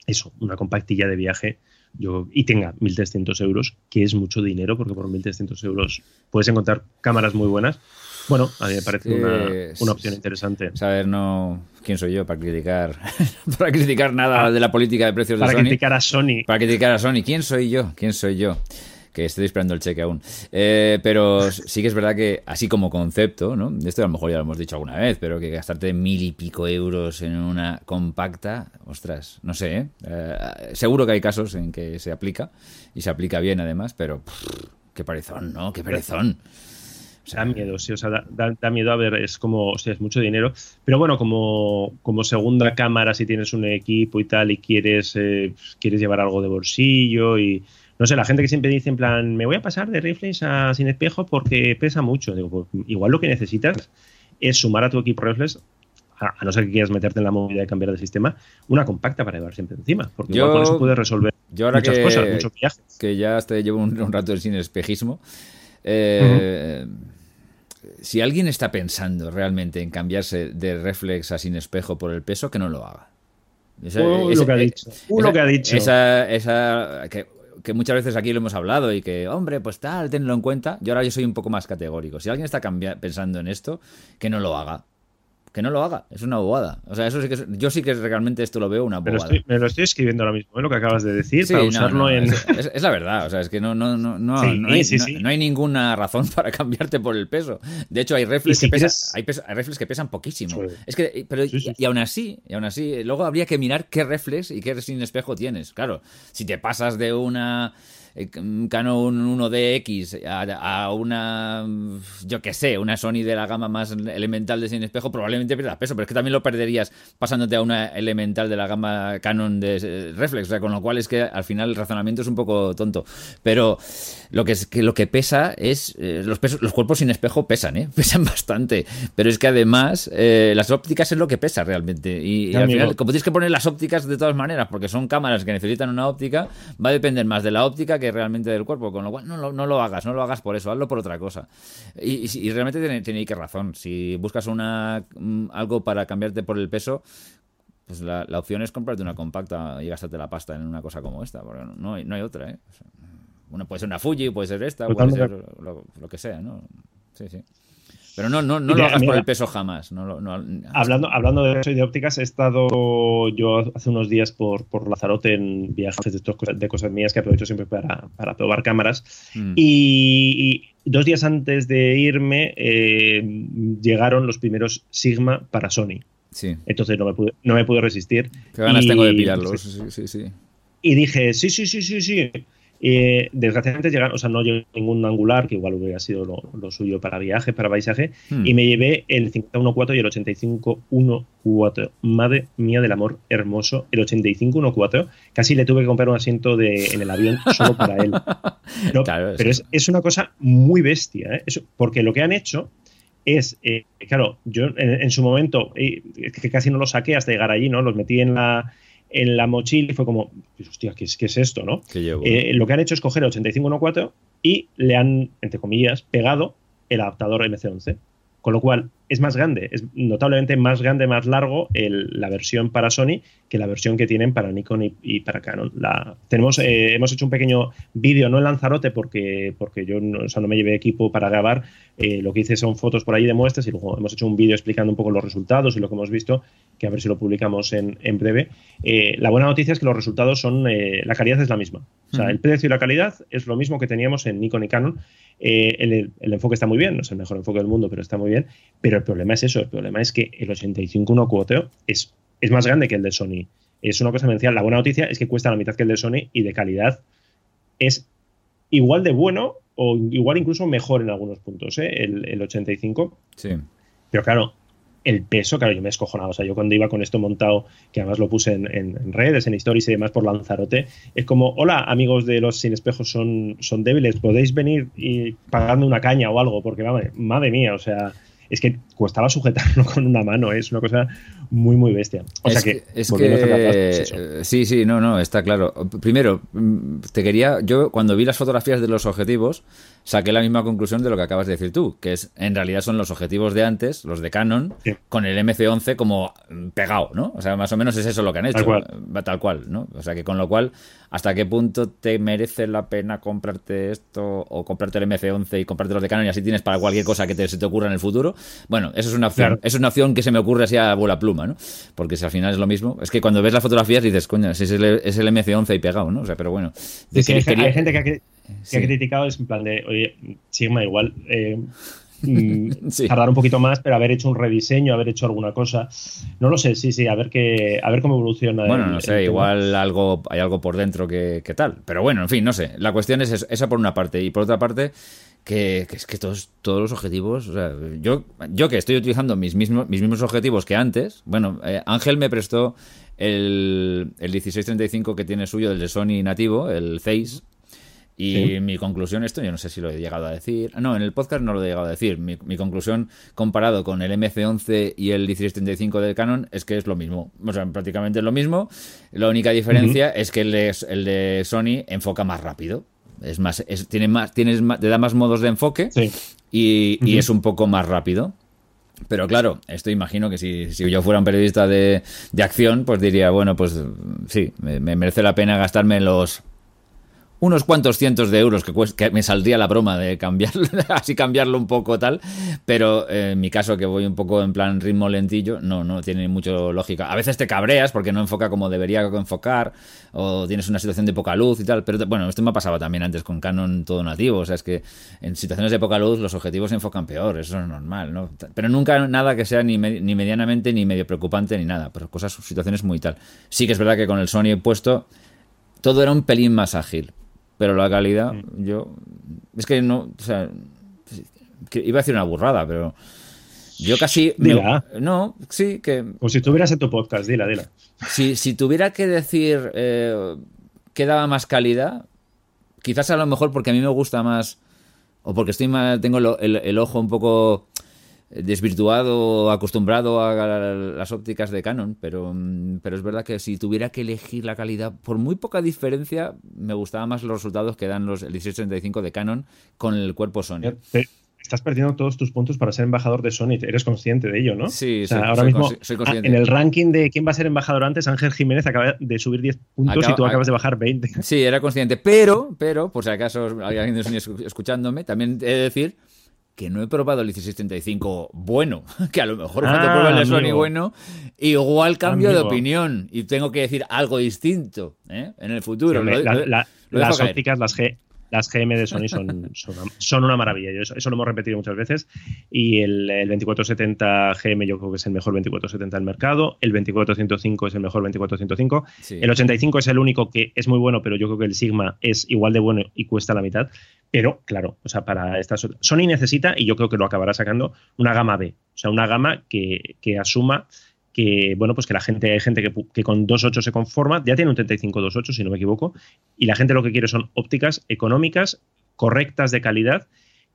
eso, una compactilla de viaje yo, y tenga 1.300 euros, que es mucho dinero, porque por 1.300 euros puedes encontrar cámaras muy buenas. Bueno, a mí me parece una, opción interesante. Saber no quién soy yo para criticar para criticar nada ah. de la política de precios de Sony. Para criticar a Sony. Para criticar a Sony. ¿Quién soy yo? ¿Quién soy yo? Que estoy esperando el cheque aún. Eh, pero sí que es verdad que, así como concepto, ¿no? Esto a lo mejor ya lo hemos dicho alguna vez, pero que gastarte mil y pico euros en una compacta, ostras, no sé, ¿eh? Eh, seguro que hay casos en que se aplica, y se aplica bien además, pero qué perezón, ¿no? Qué perezón. O sea, da miedo, sí, o sea, da, miedo a ver, es como, o sea, es mucho dinero. Pero bueno, como, como segunda cámara, si tienes un equipo y tal y quieres, quieres llevar algo de bolsillo y no sé, la gente que siempre dice en plan, me voy a pasar de reflex a sin espejo porque pesa mucho. Digo, pues, igual lo que necesitas es sumar a tu equipo reflex, a, no ser que quieras meterte en la movilidad de cambiar de sistema, una compacta para llevar siempre encima. Porque igual con eso puedes resolver muchas cosas, muchos viajes. Que ya hasta llevo un, rato sin espejismo. Eh, si alguien está pensando realmente en cambiarse de reflex a sin espejo por el peso, que no lo haga. lo que ha dicho. lo que ha dicho. Esa, esa, que que muchas veces aquí lo hemos hablado y que, hombre, pues tal, tenlo en cuenta. Yo ahora yo soy un poco más categórico. Si alguien está pensando en esto, que no lo haga que no lo haga, es una bobada. O sea, eso sí que yo sí que realmente esto lo veo una bobada. Me lo estoy, escribiendo ahora mismo, ¿eh? lo que acabas de decir, para usarlo en. Es, la verdad, o sea, es que no, no, no, no, hay, ninguna razón para cambiarte por el peso. De hecho, hay reflex, que, pesan, hay, que pesan poquísimo. Es que, pero, y, aún así, y aún así, luego habría que mirar qué reflex y qué sin espejo tienes. Claro, si te pasas de una Canon 1DX a, una, yo que sé, una Sony de la gama más elemental de sin espejo, probablemente pierdas peso, pero es que también lo perderías pasándote a una elemental de la gama Canon de reflex, o sea, con lo cual es que al final el razonamiento es un poco tonto. Pero lo que, es, que, lo que pesa es, eh, los, pesos, los cuerpos sin espejo pesan, ¿eh? pesan bastante, pero es que además eh, las ópticas es lo que pesa realmente. Y, al final, como tienes que poner las ópticas de todas maneras, porque son cámaras que necesitan una óptica, va a depender más de la óptica que realmente del cuerpo, con lo cual no, no, lo hagas, no lo hagas por eso, hazlo por otra cosa. Y, realmente tiene, tiene, que razón, si buscas una mm, algo para cambiarte por el peso, pues la, opción es comprarte una compacta y gastarte la pasta en una cosa como esta, porque no, hay, no hay otra, ¿eh? puede ser una Fuji, puede ser esta, puede ser lo, lo que sea, ¿no? Sí, sí. Pero no, no, no lo hagas por el peso jamás. hablando, hablando de eso y de ópticas, he estado yo hace unos días por, por Lazarote en viajes de, de cosas mías que aprovecho siempre para, para probar cámaras. Mm. Y, dos días antes de irme eh, llegaron los primeros Sigma para Sony. Sí. Entonces no me pude, no me pude resistir. Qué ganas tengo de pillarlos. Sí, sí, sí. Y dije, sí, sí, sí, sí, sí. Eh, desgraciadamente llegaron, o sea, no llegó ningún angular, que igual hubiera sido lo, suyo para viaje, para paisaje, hmm. y me llevé el 5014 y el 8514. Madre mía del amor hermoso, el 8514. Casi le tuve que comprar un asiento de, en el avión solo para él. pero es, una cosa muy bestia, ¿eh? porque lo que han hecho es, eh, claro, yo en, su momento, que casi no lo saqué hasta llegar allí, ¿no? Los metí en la, en la mochila y fue como, hostia, ¿qué es, qué es esto, no? Eh, lo que han hecho es coger el 8514 y le han, entre comillas, pegado el adaptador MC11. Con lo cual es más grande, es notablemente más grande, más largo la versión para Sony que la versión que tienen para Nikon y, para Canon. La, tenemos, eh, hemos hecho un pequeño vídeo, no en Lanzarote, porque, porque yo no, no me llevé equipo para grabar. Eh, lo que hice son fotos por ahí de muestras y luego hemos hecho un vídeo explicando un poco los resultados y lo que hemos visto, que a ver si lo publicamos en, breve. Eh, la buena noticia es que los resultados son, la calidad es la misma. O sea, el precio y la calidad es lo mismo que teníamos en Nikon y Canon. El, el, enfoque está muy bien, no es el mejor enfoque del mundo, pero está muy bien. Pero Pero el problema es eso, el problema es que el 85 1 cuoteo es, es más grande que el de Sony. Es una cosa esencial. La buena noticia es que cuesta la mitad que el de Sony y de calidad es igual de bueno o igual incluso mejor en algunos puntos, ¿eh? el, el 85. Sí. Pero claro, el peso, claro, yo me he escojonado. O sea, yo cuando iba con esto montado, que además lo puse en, redes, en stories y demás por Lanzarote, es como, hola amigos de los sin espejos son, son débiles, podéis venir y pagarme una caña o algo, porque madre mía, o sea, es que costaba sujetarlo con una mano, ¿eh? es una cosa muy, muy bestia. O sea que, es que sí, sí, no, no, está claro. Primero, mm, te quería, yo cuando vi las fotografías de los objetivos, saqué la misma conclusión de lo que acabas de decir tú, que es en realidad son los objetivos de antes, los de Canon, con el MC11 como pegado, ¿no? O sea, más o menos es eso lo que han hecho, tal cual, ¿no? O sea, que con lo cual, ¿hasta qué punto te merece la pena comprarte esto o comprarte el MC11 y comprarte los de Canon y así tienes para cualquier cosa que te, se te ocurra en el futuro? Bueno, eso es una opción, es una opción que se me ocurre así a bola pluma, ¿no? Porque si al final es lo mismo, es que cuando ves las fotografías dices, coño, si es el, es el MC11 y pegado, ¿no? O sea, pero bueno. hay, gente que ha, que ha criticado es en plan de, oye, Sigma igual eh, mm, tardar un poquito más, pero haber hecho un rediseño, haber hecho alguna cosa. No lo sé, sí, sí, a ver qué, a ver cómo evoluciona. Bueno, no sé, igual algo, hay algo por dentro que, tal. Pero bueno, en fin, no sé. La cuestión es esa por una parte. Y por otra parte, que, es que todos, todos los objetivos, o sea, yo, yo que estoy utilizando mis mismos, mis mismos objetivos que antes, bueno, eh, Ángel me prestó el, el 1635 que tiene suyo, el de Sony nativo, el Zeiss, y mi conclusión, esto yo no sé si lo he llegado a decir. No, en el podcast no lo he llegado a decir. Mi, conclusión comparado con el MC11 y el 1635 del Canon es que es lo mismo. O sea, prácticamente es lo mismo. La única diferencia es que el de, el de, Sony enfoca más rápido. Es más, tiene más, tienes te da más modos de enfoque y, es un poco más rápido. Pero claro, esto imagino que si, si yo fuera un periodista de, de, acción, pues diría, bueno, pues sí, me merece la pena gastarme los unos cuantos cientos de euros que, que me saldría la broma de cambiarlo, así cambiarlo un poco tal, pero eh, en mi caso que voy un poco en plan ritmo lentillo, no, no tiene mucho lógica. A veces te cabreas porque no enfoca como debería enfocar o tienes una situación de poca luz y tal, pero bueno, esto me ha pasado también antes con Canon todo nativo, o sea, es que en situaciones de poca luz los objetivos se enfocan peor, eso es normal, ¿no? Pero nunca nada que sea ni, ni medianamente ni medio preocupante ni nada, pero cosas, situaciones muy tal. Sí que es verdad que con el Sony puesto todo era un pelín más ágil, pero la calidad, mm. yo. Es que no. O sea. iba a decir una burrada, pero. Yo casi. no, sí, que. Como si estuvieras en tu podcast, dila, dila. Si, si tuviera que decir eh, que daba más calidad, quizás a lo mejor porque a mí me gusta más. O porque estoy más, tengo el ojo un poco desvirtuado, acostumbrado a las ópticas de Canon, pero, mm, pero es verdad que si tuviera que elegir la calidad, por muy poca diferencia, me gustaban más los resultados que dan los el 1635 de Canon con el cuerpo Sony. Estás perdiendo todos tus puntos para ser embajador de Sony, eres consciente de ello, ¿no? Sí, ahora mismo, En el ranking de quién va a ser embajador antes, Ángel Jiménez acaba de subir 10 puntos y tú acabas de bajar 20. Sí, era consciente, pero, pero, por si acaso hay alguien de Sony escuchándome, también he de decir que no he probado el 1635 bueno, que a lo mejor cuando ah, pruebe el Sony bueno, igual cambio de opinión y tengo que decir algo distinto ¿eh? en el futuro. las ópticas, las G, las GM de Sony son, son, una maravilla. Eso, eso, lo hemos repetido muchas veces. Y el, 2470 GM yo creo que es el mejor 2470 del mercado. El 2405 es el mejor 2405. El 85 es el único que es muy bueno, pero yo creo que el Sigma es igual de bueno y cuesta la mitad. Pero claro, o sea, para estas Sony necesita, y yo creo que lo acabará sacando, una gama B. O sea, una gama que, que asuma que bueno, pues que la gente, hay gente que, que con 2.8 se conforma, ya tiene un 35-2.8 si no me equivoco, y la gente lo que quiere son ópticas económicas, correctas de calidad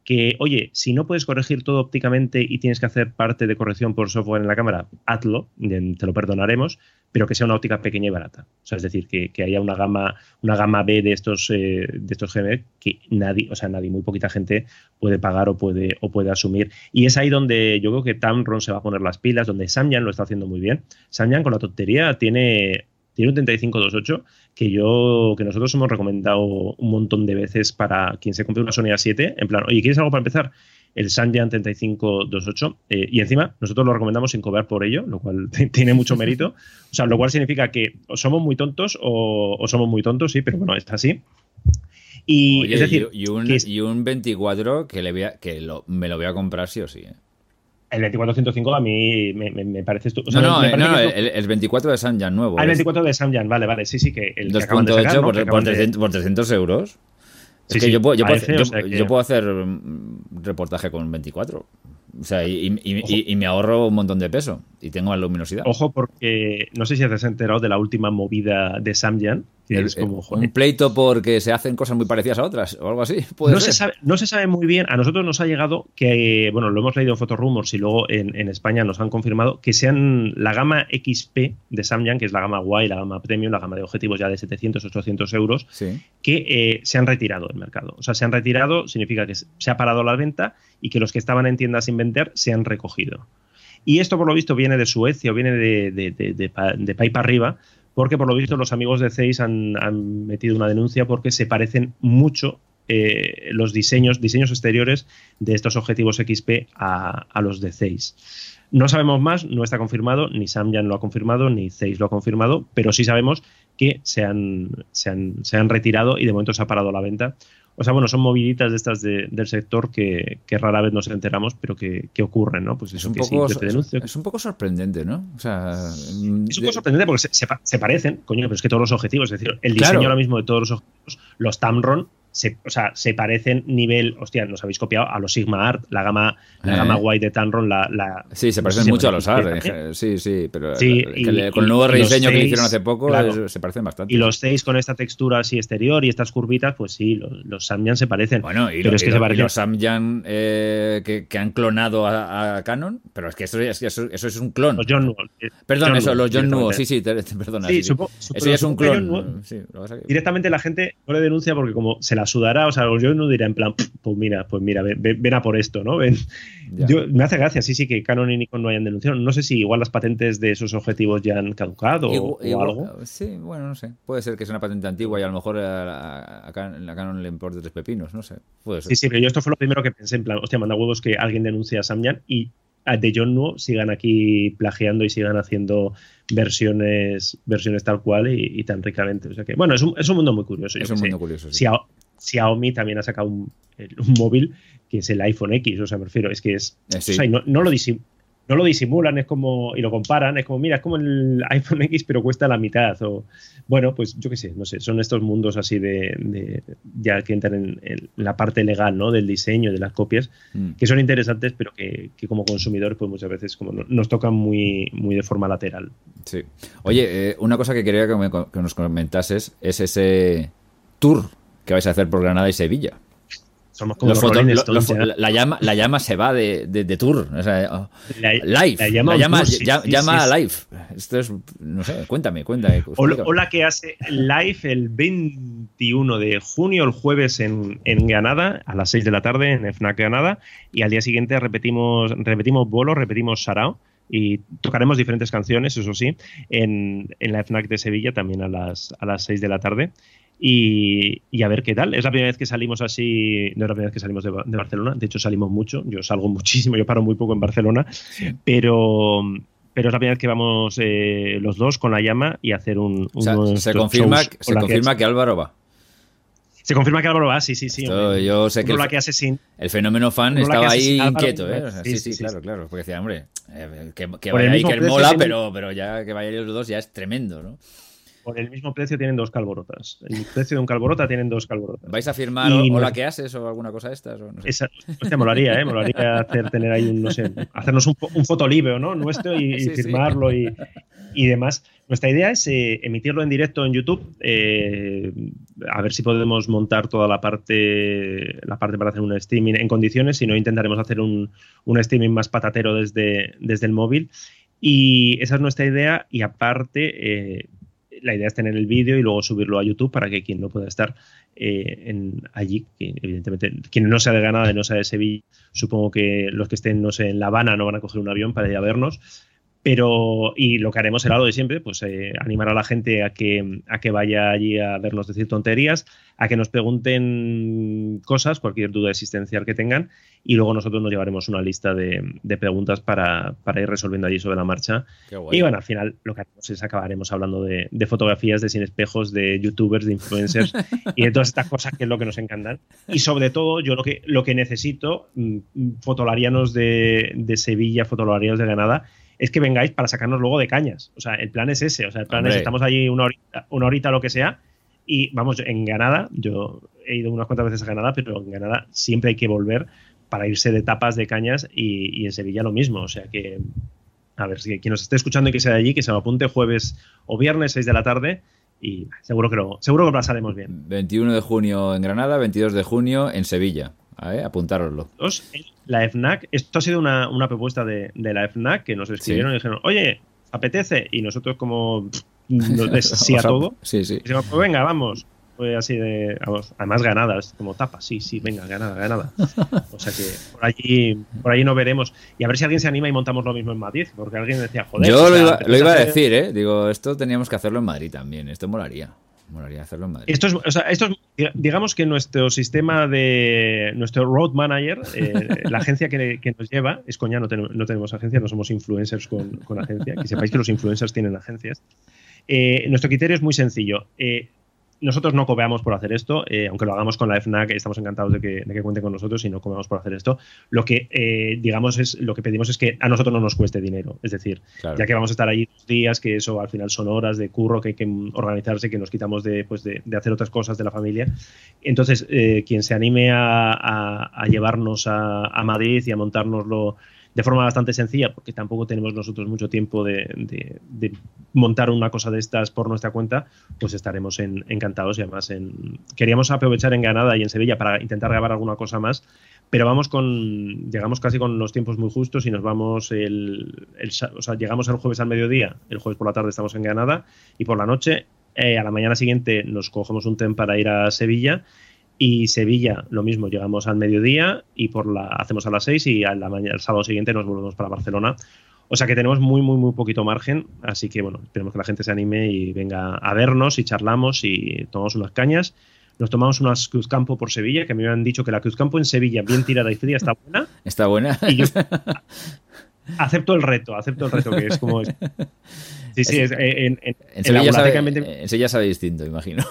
que, oye, si no puedes corregir todo ópticamente y tienes que hacer parte de corrección por software en la cámara, hazlo, te lo perdonaremos, pero que sea una óptica pequeña y barata. O sea, es decir, que, haya una gama, una gama B de estos, eh, de estos GM que nadie, o sea, nadie, muy poquita gente puede pagar o puede, o puede asumir. Y es ahí donde yo creo que Tamron se va a poner las pilas, donde Samyang lo está haciendo muy bien. Samyang con la tontería tiene tiene un 3528 que yo, que nosotros hemos recomendado un montón de veces para quien se compre una Sony A7, en plan, oye, ¿quieres algo para empezar? El Sanyan 3528 eh, y encima nosotros lo recomendamos sin cobrar por ello, lo cual tiene mucho mérito. O sea, lo cual significa que o somos muy tontos o, somos muy tontos, sí, pero bueno, está así. Y, es decir, y, un, 24 que, le voy que me lo voy a comprar sí o sí. ¿eh? El 2405 a mí me, parece... no, no, no, el, 24 de Samyang nuevo. Ah, el 24 de Samyang, vale, vale, sí, sí, que el 2.8 por, por, 300, euros. Es que yo, puedo, yo, puedo, hacer reportaje con 24. O sea, y, me ahorro un montón de peso y tengo más luminosidad. Ojo, porque no sé si has enterado de la última movida de Samyang. Es como, un pleito porque se hacen cosas muy parecidas a otras o algo así. No, Se sabe, no se sabe muy bien. A nosotros nos ha llegado que, bueno, lo hemos leído en Fotorumors y luego en, España nos han confirmado que sean la gama XP de Samyang, que es la gama Y, la gama Premium, la gama de objetivos ya de 700, 800 euros, que eh, se han retirado del mercado. O sea, se han retirado significa que se ha parado la venta y que los que estaban en tiendas sin vender se han recogido. Y esto, por lo visto, viene de Suecia o viene de, de, de, de, país para arriba, porque por lo visto los amigos de Zeiss han, metido una denuncia porque se parecen mucho eh, los diseños, diseños exteriores de estos objetivos XP a, a, los de Zeiss. No sabemos más, no está confirmado, ni Samyang lo ha confirmado, ni Zeiss lo ha confirmado, pero sí sabemos que se han, se han, se han retirado y de momento se ha parado la venta o sea, bueno, son moviditas de estas del sector que, rara vez nos enteramos, pero que, ocurren, ¿no? Pues es un, poco, es, un poco sorprendente, ¿no? O sea, es un poco sorprendente porque se, parecen, coño, pero es que todos los objetivos, es decir, el diseño ahora mismo de todos los objetivos, los Tamron se, o sea, se parecen nivel, hostia, nos habéis copiado a los Sigma Art, la gama, la gama eh. guay de Tanron, la, la Sí, se parecen mucho a los Art, sí, sí, pero con el nuevo rediseño que le hicieron hace poco se parecen bastante. Y los 6 con esta textura así exterior y estas curvitas, pues sí, los, los Samyang se parecen. Bueno, y, es que los Samyang eh, que, han clonado a, Canon, pero es que eso, eso, eso es un clon. Los John eh, Perdón, eso, los John Nuo, sí, sí, perdona. Sí, eso ya es un clon. Directamente la gente no le denuncia porque como se la sudará, o sea, yo no dirá en plan, pues mira, pues mira, ven, a por esto, ¿no? Ven. Yo, me hace gracia, sí, sí, que Canon y Nikon no hayan denunciado. No sé si igual las patentes de esos objetivos ya han caducado o, algo. Sí, bueno, no sé. Puede ser que sea una patente antigua y a lo mejor a, Canon le importe tres pepinos, no sé. Puede ser. Sí, sí, pero yo esto fue lo primero que pensé, en plan, hostia, manda huevos que alguien denuncie a Samyang y de John Nuo sigan aquí plagiando y sigan haciendo versiones versiones tal cual y, tan ricamente. O sea que, bueno, es un, es un mundo muy curioso. Es un mundo curioso. Sí. Xiaomi también ha sacado un, móvil que es el iPhone X, o sea, me refiero, es que es... Eh, no, lo no lo disimulan, es como, y lo comparan, es como, mira, es como el iPhone X, pero cuesta la mitad. O, bueno, pues yo qué sé, no sé, son estos mundos así de, ya que entran en, la parte legal, ¿no? Del diseño, de las copias, mm. que son interesantes, pero que, como consumidores, pues muchas veces como nos tocan muy, muy de forma lateral. Sí. Oye, eh, una cosa que quería que, que nos comentases es ese tour que vais a hacer por Granada y Sevilla. Somos como los la, llama, la llama se va de, de, tour. O sea, live. La llama, llama, live. Esto es, no sé, cuéntame, cuéntame. Hola, que hace live el 21 de junio, el jueves en, en, Granada, a las 6 de la tarde en FNAC Granada. Y al día siguiente repetimos, repetimos bolo, repetimos Sarao y tocaremos diferentes canciones, eso sí, en, en la FNAC de Sevilla también a las, a las 6 de la tarde y, a ver qué tal. Es la primera vez que salimos así, no es la primera vez que salimos de, Barcelona, de hecho salimos mucho, yo salgo muchísimo, yo paro muy poco en Barcelona, pero, pero es la primera vez que vamos eh, los dos con la llama y hacer un... se confirma, se confirma que Álvaro va. Se confirma que Álvaro va, sí, sí, sí. yo sé que, el, que hace sin, el fenómeno fan estaba ahí inquieto, ¿eh? sí, sí, claro, claro. Porque decía, hombre, eh, que, que vaya ahí, que mola, pero, pero ya que vayan los dos ya es tremendo, ¿no? Por el mismo precio tienen dos calborotas. El precio de un calborota tienen dos calborotas. ¿Vais a firmar o, la que haces o alguna cosa de estas? O no sé. Esa, hostia, molaría, ¿eh? Molaría hacer, tener ahí un, no sé, hacernos un, un fotolibro, ¿no? Nuestro y, firmarlo Y, y, demás. Nuestra idea es eh, emitirlo en directo en YouTube, eh, a ver si podemos montar toda la parte, la parte para hacer un streaming en condiciones, si no intentaremos hacer un, un streaming más patatero desde, desde el móvil. Y esa es nuestra idea y aparte eh, la idea es tener el vídeo y luego subirlo a YouTube para que quien no pueda estar eh, en, allí, que evidentemente quien no sea de Granada y no sea de Sevilla, supongo que los que estén, no sé, en La Habana no van a coger un avión para ir a vernos, Pero, y lo que haremos será lo de siempre, pues eh, animar a la gente a que, a que vaya allí a vernos decir tonterías, a que nos pregunten cosas, cualquier duda existencial que tengan, y luego nosotros nos llevaremos una lista de, preguntas para, ir resolviendo allí sobre la marcha. Y bueno, al final lo que haremos es acabaremos hablando de, fotografías, de sin espejos, de youtubers, de influencers y de todas estas cosas que es lo que nos encantan. Y sobre todo, yo lo que, lo que necesito, mm, fotolarianos de, de Sevilla, fotolarianos de Granada, es que vengáis para sacarnos luego de cañas. O sea, el plan es ese. O sea, el plan es estamos allí una horita, una horita, lo que sea. Y vamos, en Granada, yo he ido unas cuantas veces a Granada, pero en Granada siempre hay que volver para irse de tapas de cañas y, en Sevilla lo mismo. O sea que, a ver, si quien nos esté escuchando y que sea de allí, que se lo apunte jueves o viernes, 6 de la tarde, y seguro que lo, seguro que lo pasaremos bien. 21 de junio en Granada, 22 de junio en Sevilla. ¿Eh? apuntároslo. La FNAC, esto ha sido una, propuesta de, la FNAC que nos escribieron y dijeron, oye, apetece, y nosotros como sí a todo, sí, sí. pues venga, vamos. Así de, vamos, además ganadas, como tapa, sí, sí, venga, ganada, ganada. O sea que por allí, por allí no veremos. Y a ver si alguien se anima y montamos lo mismo en Madrid, porque alguien decía, joder. Yo lo, iba, lo iba, a decir, ¿eh? Digo, esto teníamos que hacerlo en Madrid también, esto molaría. Esto es, esto digamos que nuestro sistema de nuestro road manager, eh, la agencia que, nos lleva, es coña, no, no, tenemos agencia, no somos influencers con, agencia, que sepáis que los influencers tienen agencias. Eh, nuestro criterio es muy sencillo. Eh, nosotros no cobramos por hacer esto, eh, aunque lo hagamos con la FNAC, estamos encantados de que, de cuente con nosotros y no cobramos por hacer esto. Lo que, eh, digamos, es lo que pedimos es que a nosotros no nos cueste dinero. Es decir, ya que vamos a estar ahí dos días, que eso al final son horas de curro, que hay que organizarse, que nos quitamos de, pues de, hacer otras cosas de la familia. Entonces, eh, quien se anime a, llevarnos a, a Madrid y a montárnoslo de forma bastante sencilla, porque tampoco tenemos nosotros mucho tiempo de, montar una cosa de estas por nuestra cuenta, pues estaremos encantados y además en, queríamos aprovechar en Granada y en Sevilla para intentar grabar alguna cosa más, pero vamos con, llegamos casi con los tiempos muy justos y nos vamos el, o sea, llegamos el jueves al mediodía, el jueves por la tarde estamos en Granada y por la noche, eh, a la mañana siguiente nos cogemos un tren para ir a Sevilla y Sevilla, lo mismo, llegamos al mediodía y por la hacemos a las 6 y a la mañana, el sábado siguiente nos volvemos para Barcelona. O sea que tenemos muy, muy, muy poquito margen. Así que bueno, esperemos que la gente se anime y venga a vernos y charlamos y tomamos unas cañas. Nos tomamos unas Cruzcampo por Sevilla, que me habían dicho que la Cruzcampo en Sevilla, bien tirada y fría, está buena. Está buena. Y yo acepto el reto, acepto el reto, que es como. Sí, sí, es, eh, en, en, en, Sevilla sabe, en, Sevilla sabe distinto, imagino.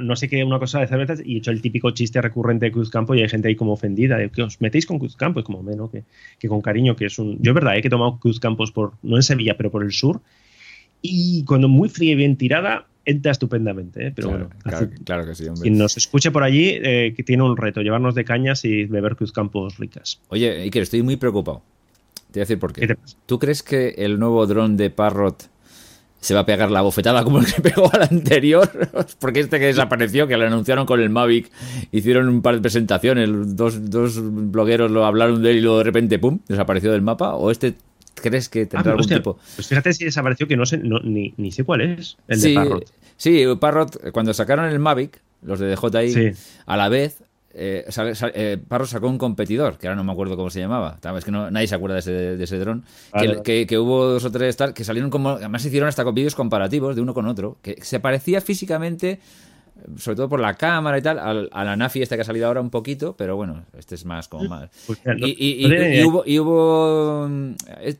No sé qué, una cosa de cervezas y he hecho el típico chiste recurrente de Cruzcampo y hay gente ahí como ofendida, de que os metéis con Cruzcampo, es como, menos que, que, con cariño, que es un... Yo es verdad, he que he tomado Cruzcampos por, no en Sevilla, pero por el sur, y cuando muy fría y bien tirada, entra estupendamente, ¿eh? pero bueno. Claro, que sí, hombre. Quien nos escuche por allí, eh, que tiene un reto, llevarnos de cañas y beber Cruzcampos ricas. Oye, Iker, estoy muy preocupado. Te voy a decir por qué. ¿Tú crees que el nuevo dron de Parrot se va a pegar la bofetada como el que pegó al anterior? Porque este que desapareció, que lo anunciaron con el Mavic, hicieron un par de presentaciones, dos, dos blogueros lo hablaron de él y luego de repente, ¡pum!, desapareció del mapa. ¿O este crees que tendrá ah, algún tipo? Pues fíjate si desapareció que no sé, ni, ni, sé cuál es, el de Parrot. Sí, Parrot, cuando sacaron el Mavic, los de DJI, a la vez eh, eh, Parro sacó un competidor, que ahora no me acuerdo cómo se llamaba. Es que nadie se acuerda de ese, de ese dron. que, hubo dos o tres tal, que salieron como. Además, hicieron hasta vídeos comparativos de uno con otro, que se parecía físicamente sobre todo por la cámara y tal, a, la Nafi esta que ha salido ahora un poquito, pero bueno, este es más como más. Pues y, hubo, y, hubo,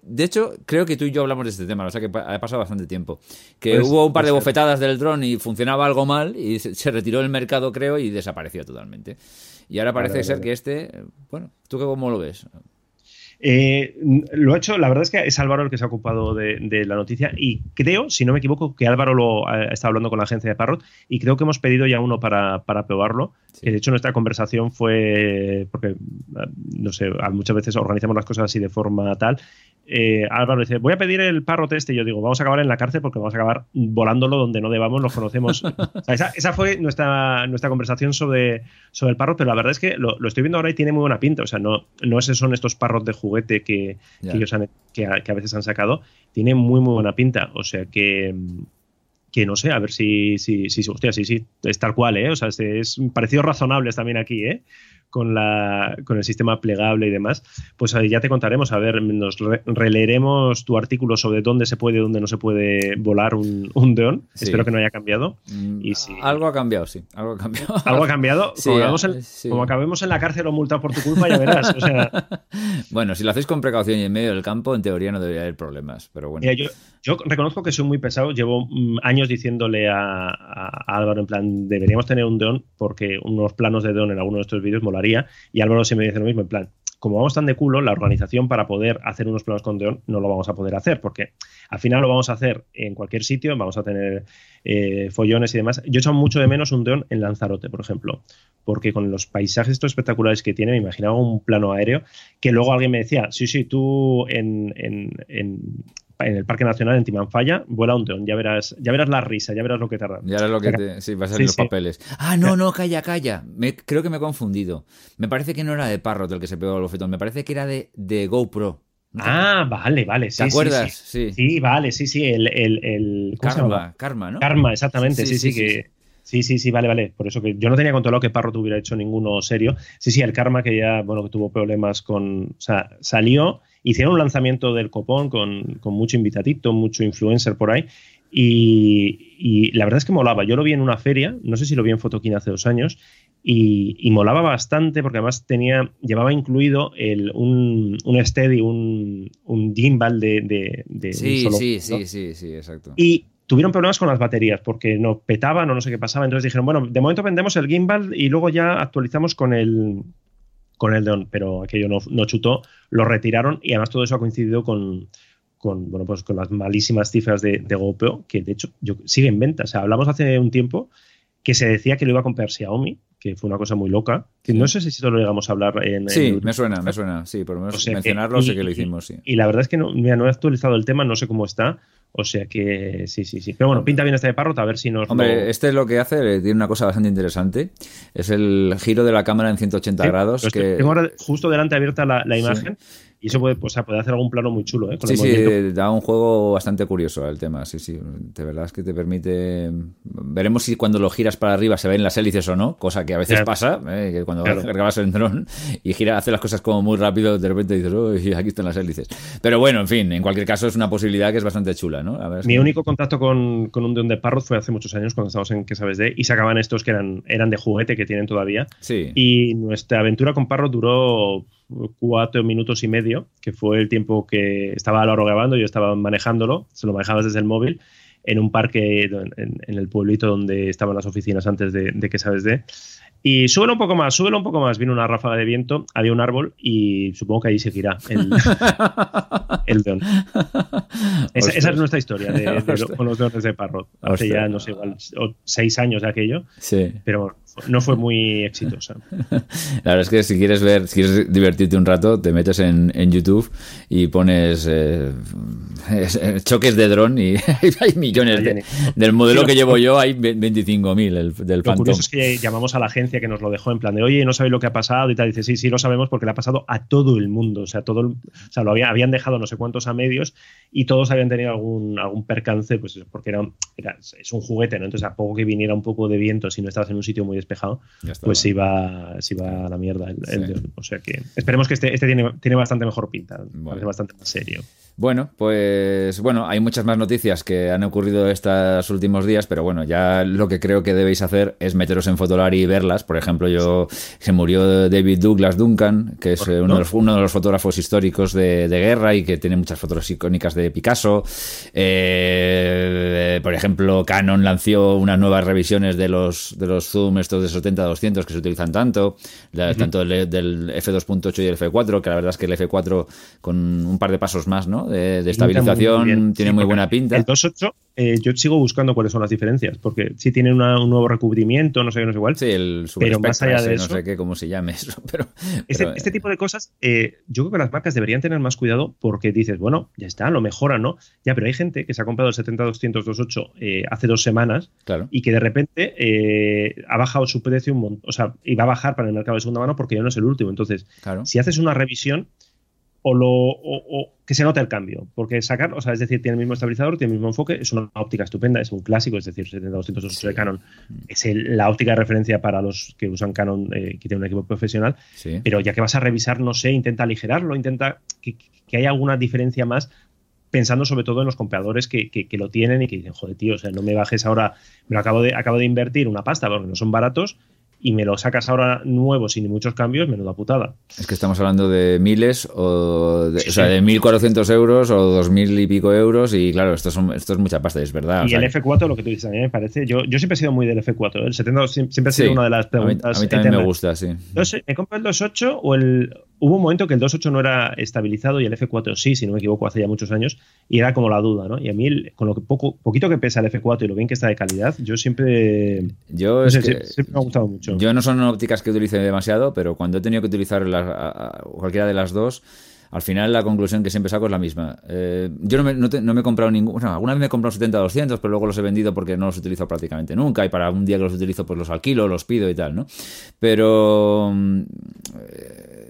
de hecho, creo que tú y yo hablamos de este tema, o sea que ha pasado bastante tiempo, que pues, hubo un par de pues, bofetadas del dron y funcionaba algo mal y se, retiró del mercado, creo, y desapareció totalmente. Y ahora parece ser que este, bueno, ¿tú cómo lo ves? Eh, lo ha hecho, la verdad es que es Álvaro el que se ha ocupado de, la noticia y creo, si no me equivoco, que Álvaro lo ha estado hablando con la agencia de Parrot y creo que hemos pedido ya uno para, probarlo. de hecho, nuestra conversación fue, porque, no sé, muchas veces organizamos las cosas así de forma tal eh, Álvaro dice, voy a pedir el parro teste. Y yo digo, vamos a acabar en la cárcel porque vamos a acabar volándolo donde no debamos, los conocemos. esa, fue nuestra, nuestra conversación sobre, sobre el parro, pero la verdad es que lo, estoy viendo ahora y tiene muy buena pinta. O sea, no, no son estos parros de juguete que, que, a, veces han sacado. Tiene muy, muy buena pinta. O sea que que no sé, a ver si, si, si, hostia, sí, sí, es tal cual, ¿eh? O sea, es, parecido razonables también aquí, ¿eh? Con, la, con el sistema plegable y demás, pues ya te contaremos. A ver, nos releeremos tu artículo sobre dónde se puede dónde no se puede volar un, un Deon. Espero que no haya cambiado. Mm, y Algo ha cambiado, sí. Algo ha cambiado. Algo ha cambiado. como, acabemos en la cárcel o multado por tu culpa, ya verás. bueno, si lo hacéis con precaución y en medio del campo, en teoría no debería haber problemas. Pero bueno. yo, reconozco que soy muy pesado. Llevo mm, años diciéndole a, Álvaro, en plan, deberíamos tener un Deon porque unos planos de Deon en alguno de estos vídeos Y Álvaro siempre dice lo mismo, en plan, como vamos tan de culo, la organización para poder hacer unos planos con Deon no lo vamos a poder hacer, porque al final lo vamos a hacer en cualquier sitio, vamos a tener eh, follones y demás. Yo he hecho mucho de menos un Deon en Lanzarote, por ejemplo, porque con los paisajes estos espectaculares que tiene, me imaginaba un plano aéreo, que luego alguien me decía, sí, sí, tú en, en el Parque Nacional en Timanfaya, vuela un teón, ya verás, ya verás la risa, ya verás lo que tarda. Ya verás lo que te, sí, va a ser los papeles. Ah, no, no, calla, calla. Me, creo que me he confundido. Me parece que no era de Parrot el que se pegó el bofetón, me parece que era de, de GoPro. ah, vale, vale. Sí, ¿Te acuerdas? Sí, sí. vale, sí, sí. El, el, Karma, Karma, ¿no? Karma, exactamente, sí, sí, que. Sí, sí, sí, vale, vale. Por eso que yo no tenía controlado que Parrot hubiera hecho ninguno serio. Sí, sí, el Karma que ya, bueno, que tuvo problemas con. O sea, salió Hicieron un lanzamiento del copón con, mucho invitadito, mucho influencer por ahí. Y, la verdad es que molaba. Yo lo vi en una feria, no sé si lo vi en Fotoquina hace dos años, y, molaba bastante porque además tenía, llevaba incluido el, un, un steady, un, un gimbal de, de, sí, sí, sí, sí, sí, exacto. Y tuvieron problemas con las baterías porque no petaban o no sé qué pasaba. Entonces dijeron, bueno, de momento vendemos el gimbal y luego ya actualizamos con el, con el Deon, pero aquello no, no, chutó, lo retiraron y además todo eso ha coincidido con, con, bueno, pues con las malísimas cifras de, de GoPro, que de hecho yo, sigue en venta. O sea, hablamos hace un tiempo que se decía que lo iba a comprar Xiaomi, que fue una cosa muy loca. Que no sé si esto lo llegamos a hablar en. Sí, me suena, me suena. Sí, por lo menos mencionarlo sé que lo hicimos, sí. Y, la verdad es que no, no he actualizado el tema, no sé cómo está. O sea que sí, sí, sí. Pero bueno, pinta bien este de Parrot, a ver si nos. Hombre, este es lo que hace, tiene una cosa bastante interesante. Es el giro de la cámara en 180 grados. Que... Tengo justo delante abierta la, imagen. Y eso puede, pues, puede hacer algún plano muy chulo. ¿eh? sí, sí, da un juego bastante curioso el tema. Sí, sí. De verdad es que te permite. Veremos si cuando lo giras para arriba se ven las hélices o no, cosa que a veces pasa, ¿eh? que cuando grabas el dron y gira, hace las cosas como muy rápido, de repente dices, uy, aquí están las hélices. Pero bueno, en fin, en cualquier caso es una posibilidad que es bastante chula, ¿no? Mi único contacto con, con un dron de Parrot fue hace muchos años, cuando estábamos en ¿Qué sabes de? Y sacaban estos que eran, eran de juguete, que tienen todavía. Sí. Y nuestra aventura con Parrot duró cuatro minutos y medio, que fue el tiempo que estaba Lauro grabando, yo estaba manejándolo, se lo manejaba desde el móvil, en un parque en, el pueblito donde estaban las oficinas antes de, que sabes de. Y súbelo un poco más, súbelo un poco más. Vino una ráfaga de viento, había un árbol y supongo que ahí seguirá el, el león. Esa, es nuestra historia con los leones de Parrot. Hace ya, no sé, igual seis años de aquello. Sí. Pero no fue muy exitosa. La verdad es que si quieres ver, si quieres divertirte un rato, te metes en, YouTube y pones eh, choques de dron y hay millones. del modelo que llevo yo hay 25.000 del Lo curioso es que llamamos a la agencia que nos lo dejó en plan de, oye, no sabéis lo que ha pasado y tal. Dice, sí, sí, lo sabemos porque le ha pasado a todo el mundo. O sea, todo, o sea, lo habían dejado no sé cuántos a medios y todos habían tenido algún, algún percance, pues porque era, era, es un juguete, ¿no? Entonces, a poco que viniera un poco de viento, si no estabas en un sitio muy despejado, pues se iba, se iba a la mierda. o sea que esperemos que este, este tiene, tiene bastante mejor pinta, parece bastante más serio. Bueno, pues bueno, hay muchas más noticias que han ocurrido estos últimos días, pero bueno, ya lo que creo que debéis hacer es meteros en Fotolari y verlas. Por ejemplo, yo se murió David Douglas Duncan, que es uno de, los, uno de, los, fotógrafos históricos de, guerra y que tiene muchas fotos icónicas de Picasso. Eh, por ejemplo, Canon lanzó unas nuevas revisiones de los, de los zoom estos de 70-200 que se utilizan tanto, tanto del, del F2.8 y el F4, que la verdad es que el F4 con un par de pasos más, ¿no? de, estabilización, tiene muy buena pinta. El 2.8, eh, yo sigo buscando cuáles son las diferencias, porque si tiene un nuevo recubrimiento, no sé no sé igual. Sí, el pero más allá de eso, no sé qué, cómo se llame eso. Pero, este, este, tipo de cosas, eh, yo creo que las marcas deberían tener más cuidado porque dices, bueno, ya está, lo mejoran, ¿no? Ya, pero hay gente que se ha comprado el 70-200 2.8 eh, hace dos semanas y que de repente eh, ha bajado su precio un montón, o sea, y va a bajar para el mercado de segunda mano porque ya no es el último. Entonces, si haces una revisión, o, lo, que se note el cambio. Porque sacar, o sea, es decir, tiene el mismo estabilizador, tiene el mismo enfoque, es una óptica estupenda, es un clásico, es decir, 70-208 de Canon es la óptica de referencia para los que usan Canon, eh, que tienen un equipo profesional. Pero ya que vas a revisar, no sé, intenta aligerarlo, intenta que, haya alguna diferencia más pensando sobre todo en los compradores que, que, lo tienen y que dicen, joder, tío, o sea, no me bajes ahora, me lo acabo de, acabo de invertir una pasta porque no son baratos y me lo sacas ahora nuevo sin muchos cambios, menuda putada. Es que estamos hablando de miles o, de, o sea, de 1.400 euros o 2.000 y pico euros y claro, esto, son, esto es mucha pasta, es verdad. Y el F4, lo que tú dices, a mí me parece, yo, yo siempre he sido muy del F4, ¿eh? el 70 siempre ha sido una de las preguntas. A mí, también me gusta, sí. ¿Me compro el 2.8 o el, hubo un momento que el 2.8 no era estabilizado y el F4 sí, si no me equivoco, hace ya muchos años, y era como la duda, ¿no? Y a mí, con lo que poco, poquito que pesa el F4 y lo bien que está de calidad, yo siempre. Yo siempre, me ha gustado mucho. Yo no son ópticas que utilice demasiado, pero cuando he tenido que utilizar cualquiera de las dos, al final la conclusión que siempre saco es la misma. Eh, yo no me, no, me, he comprado ningún. Bueno, alguna vez me he comprado 70-200, pero luego los he vendido porque no los utilizo prácticamente nunca. Y para un día que los utilizo, pues los alquilo, los pido y tal, ¿no? Pero. Mm,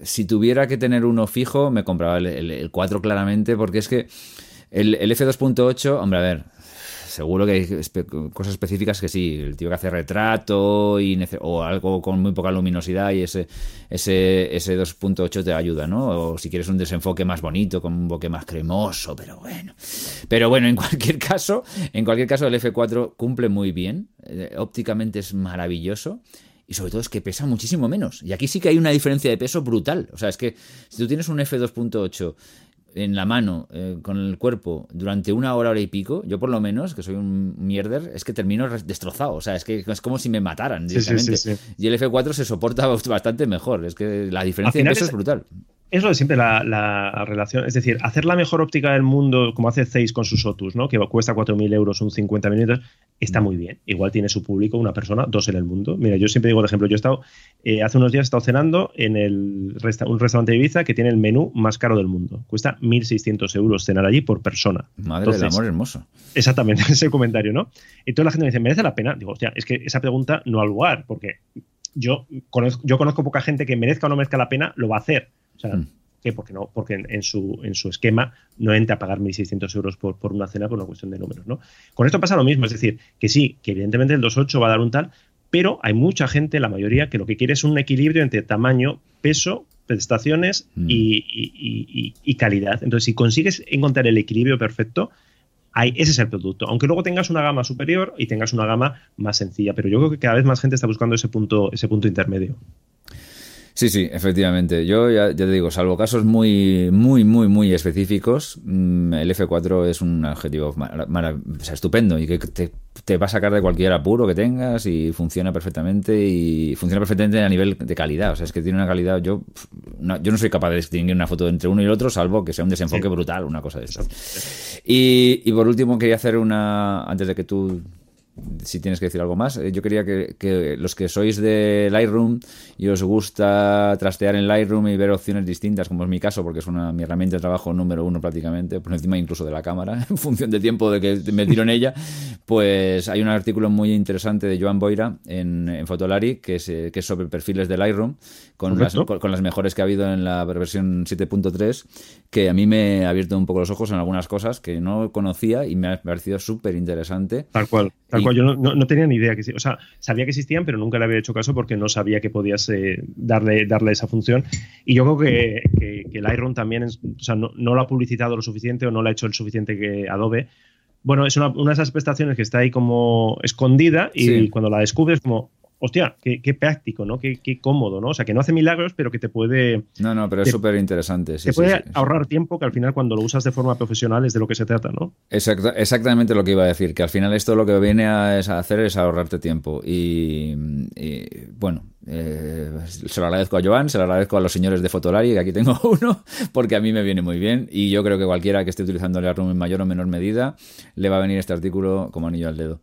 si tuviera que tener uno fijo, me compraba el, 4 claramente, porque es que el, F2.8, hombre, a ver, seguro que hay cosas específicas que sí, el tío que hace retrato y o algo con muy poca luminosidad y ese, ese, ese 2.8 te ayuda, ¿no? O si quieres un desenfoque más bonito, con un boque más cremoso, pero bueno. Pero bueno, en cualquier caso, en cualquier caso el F4 cumple muy bien, eh, ópticamente es maravilloso y sobre todo es que pesa muchísimo menos. Y aquí sí que hay una diferencia de peso brutal. O sea, es que si tú tienes un F2.8 en la mano, eh, con el cuerpo, durante una hora, hora y pico, yo por lo menos, que soy un mierder, es que termino destrozado. O sea, es que es como si me mataran directamente. y el F4 se soporta bastante mejor. Es que la diferencia de peso es brutal es lo de siempre la, relación. Es decir, hacer la mejor óptica del mundo, como hace Zeiss con sus Otus, ¿no? que cuesta 4.000 euros, un 50 minutos, está muy bien. Igual tiene su público, una persona, dos en el mundo. Mira, yo siempre digo, por ejemplo, yo he estado, eh, hace unos días he estado cenando en el un restaurante de Ibiza que tiene el menú más caro del mundo. Cuesta 1.600 euros cenar allí por persona. Madre del amor hermoso. Exactamente, ese comentario, ¿no? Y toda la gente me dice, ¿merece la pena? Digo, hostia, es que esa pregunta no al lugar, porque yo conozco, yo conozco poca gente que merezca o no merezca la pena, lo va a hacer. O sea, mm. ¿qué? Porque, no, porque en, su, en su esquema no entra a pagar 1.600 euros por, por una cena por una cuestión de números. ¿no? Con esto pasa lo mismo, es decir, que sí, que evidentemente el 2.8 va a dar un tal, pero hay mucha gente, la mayoría, que lo que quiere es un equilibrio entre tamaño, peso, prestaciones mm. y, y, calidad. Entonces, si consigues encontrar el equilibrio perfecto, Ahí, ese es el producto. Aunque luego tengas una gama superior y tengas una gama más sencilla. Pero yo creo que cada vez más gente está buscando ese punto, ese punto intermedio. Sí, sí, efectivamente. Yo ya, te digo, salvo casos muy, muy, muy, muy específicos, mm, el F4 es un objetivo estupendo y que te, va a sacar de cualquier apuro que tengas y funciona perfectamente y funciona perfectamente a nivel de calidad. O sea, es que tiene una calidad. Yo no, yo no soy capaz de distinguir una foto entre uno y el otro, salvo que sea un desenfoque brutal, una cosa de estas. Y, y por último, quería hacer una. Antes de que tú si tienes que decir algo más. Eh, yo quería que, los que sois de Lightroom y os gusta trastear en Lightroom y ver opciones distintas, como es mi caso, porque es una, mi herramienta de trabajo número uno prácticamente, por encima incluso de la cámara, en función del tiempo de que me tiro en ella, pues hay un artículo muy interesante de Joan Boira en, en Fotolari, que es, que es sobre perfiles de Lightroom, con las, con, las mejores que ha habido en la versión 7.3, que a mí me ha abierto un poco los ojos en algunas cosas que no conocía y me ha parecido súper interesante. Tal cual, tal cual. Yo no, tenía ni idea que O sea, sabía que existían, pero nunca le había hecho caso porque no sabía que podías eh, darle, darle esa función. Y yo creo que, que, el Lightroom también, o sea, no, lo ha publicitado lo suficiente o no lo ha hecho el suficiente que Adobe bueno, es una, una, de esas prestaciones que está ahí como escondida y cuando la descubres como, hostia, qué, práctico, ¿no? Qué, cómodo, ¿no? O sea, que no hace milagros, pero que te puede... No, no, pero es súper interesante. te puede ahorrar tiempo que al final cuando lo usas de forma profesional es de lo que se trata, ¿no? exactamente lo que iba a decir, que al final esto lo que viene a, hacer es ahorrarte tiempo. Y, bueno, eh, se lo agradezco a Joan, se lo agradezco a los señores de Fotolari, que aquí tengo uno, porque a mí me viene muy bien y yo creo que cualquiera que esté utilizando el Lightroom en mayor o menor medida le va a venir este artículo como anillo al dedo.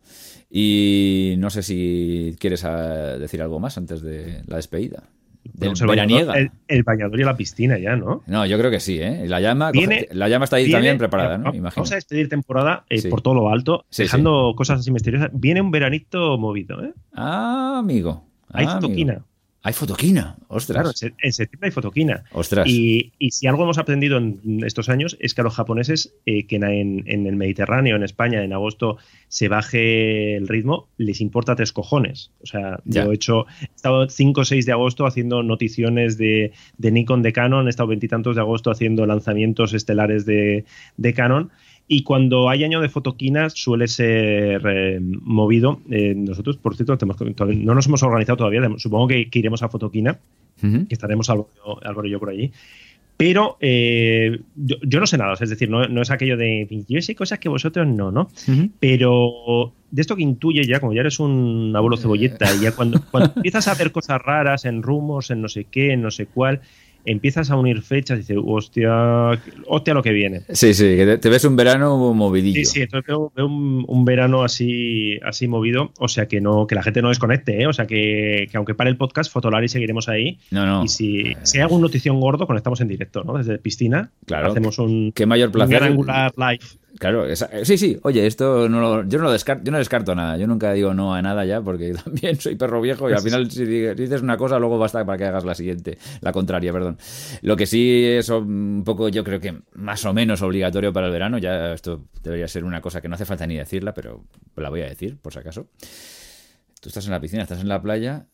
Y no sé si quieres ah, decir algo más antes de la despedida. Del el, bañador, el, bañador y la piscina ya, ¿no? No, yo creo que sí, ¿eh? La llama, la llama está ahí también preparada, ¿no? Vamos a despedir temporada eh, por todo lo alto, dejando cosas así misteriosas. Viene un veranito movido, ¿eh? Ah, amigo. Hay ah, toquina. Hay fotoquina, ostras. Claro, en septiembre hay fotoquina. Ostras. Y, si algo hemos aprendido en estos años es que a los japoneses, eh, que en, el Mediterráneo, en España, en agosto se baje el ritmo, les importa tres cojones. O sea, yo he hecho, he estado 5 o 6 de agosto haciendo noticiones de, Nikon de Canon, he estado veintitantos de agosto haciendo lanzamientos estelares de, de Canon. Y cuando hay año de fotoquinas suele ser eh, movido. Eh, nosotros, por cierto, no nos hemos organizado todavía. Supongo que, iremos a fotoquina, que estaremos Álvaro, y yo por allí. Pero eh, yo, no sé nada, es decir, no, es aquello de yo sé cosas que vosotros no, ¿no? Pero de esto que intuye ya, como ya eres un abuelo cebolleta, y ya cuando, cuando empiezas a hacer cosas raras en rumos, en no sé qué, en no sé cuál, empiezas a unir fechas y dices, hostia, hostia lo que viene. Sí, sí, que te, ves un verano movidillo. Sí, sí, entonces veo, un, verano así, así movido, o sea que no, que la gente no desconecte, ¿eh? o sea que, aunque pare el podcast, Fotolari seguiremos ahí. No, no. Y si, si hay algún notición gordo, conectamos en directo, ¿no? Desde piscina. Claro. Hacemos un, Qué mayor placer. angular live. Claro, eh, sí, sí. Oye, esto no yo no lo descarto, yo no descarto nada. Yo nunca digo no a nada ya, porque también soy perro viejo y al final si dices una cosa, luego basta para que hagas la siguiente, la contraria, perdón. Lo que sí es un poco, yo creo que más o menos obligatorio para el verano. Ya esto debería ser una cosa que no hace falta ni decirla, pero la voy a decir, por si acaso. Tú estás en la piscina, estás en la playa.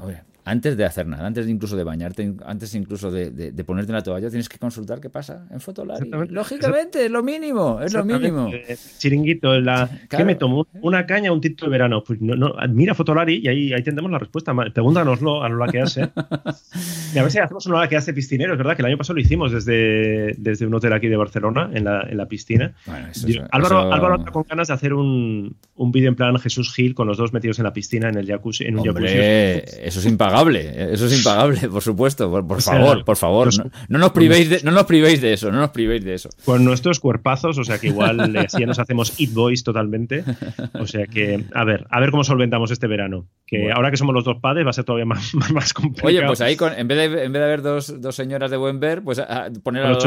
Oye, antes de hacer nada, antes incluso de bañarte, antes incluso de, de, ponerte en la toalla, tienes que consultar qué pasa en Fotolari. Lógicamente, es lo mínimo, es lo mínimo. Chiringuito, la, ¿qué me tomo? ¿Una caña o un título de verano? Pues no, no, mira Fotolari y ahí, ahí tendremos la respuesta. Pregúntanoslo a lo que hace. y a ver si hacemos una que hace piscinero, es verdad que el año pasado lo hicimos desde, desde un hotel aquí de Barcelona, en la, en la piscina. Álvaro, Álvaro está con ganas de hacer un, un vídeo en plan Jesús Gil con los dos metidos en la piscina, en el jacuzzi, en un jacuzzi. Eso es impagable eso es impagable, por supuesto, por, favor, por favor, no, nos privéis de, no nos privéis de eso, no nos privéis de eso. Con nuestros cuerpazos, o sea que igual así ya nos hacemos it boys totalmente, o sea que, a ver, a ver cómo solventamos este verano, que ahora que somos los dos padres va a ser todavía más, más, complicado. Oye, pues ahí, en, vez de, en vez de haber dos, dos señoras de buen ver, pues poner a, los,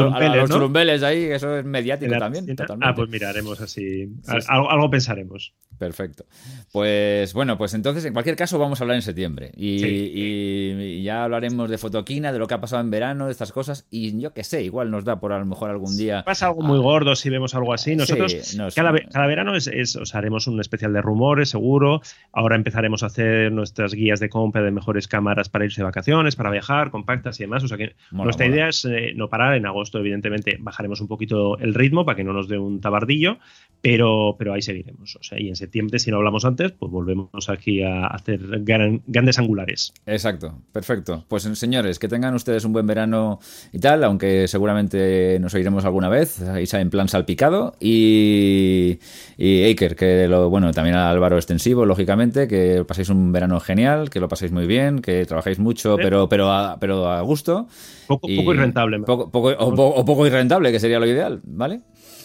churumbeles, ahí, eso es mediático también. Ah, pues miraremos así, algo, pensaremos. Perfecto. Pues bueno, pues entonces en cualquier caso vamos a hablar en septiembre y y ya hablaremos de fotoquina, de lo que ha pasado en verano, de estas cosas. Y yo qué sé, igual nos da por a lo mejor algún día. Pasa algo muy gordo si vemos algo así. Nosotros cada, verano es, os haremos un especial de rumores, seguro. Ahora empezaremos a hacer nuestras guías de compra de mejores cámaras para irse de vacaciones, para viajar, compactas y demás. O sea que nuestra idea es eh, no parar. En agosto, evidentemente, bajaremos un poquito el ritmo para que no nos dé un tabardillo, pero, pero ahí seguiremos. O sea, y en septiembre, si no hablamos antes, pues volvemos aquí a hacer grandes angulares. Exacto, perfecto. Pues señores, que tengan ustedes un buen verano y tal, aunque seguramente nos oiremos alguna vez, ahí en plan salpicado. Y, y Aker, que lo, bueno, también a Álvaro Extensivo, lógicamente, que paséis un verano genial, que lo paséis muy bien, que trabajéis mucho, pero, pero, a, pero a gusto. Poco, y, poco irrentable. Poco, poco, o, poco irrentable, que sería lo ideal, ¿vale?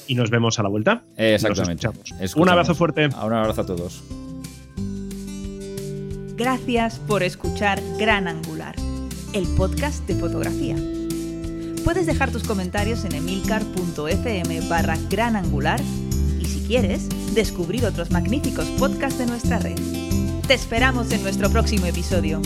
Y nos vemos a la vuelta. Exactamente. Un abrazo fuerte. Un abrazo a todos. Gracias por escuchar Gran Angular, el podcast de fotografía. Puedes dejar tus comentarios en emilcar.fm barra Gran Angular y si quieres, descubrir otros magníficos podcasts de nuestra red. Te esperamos en nuestro próximo episodio.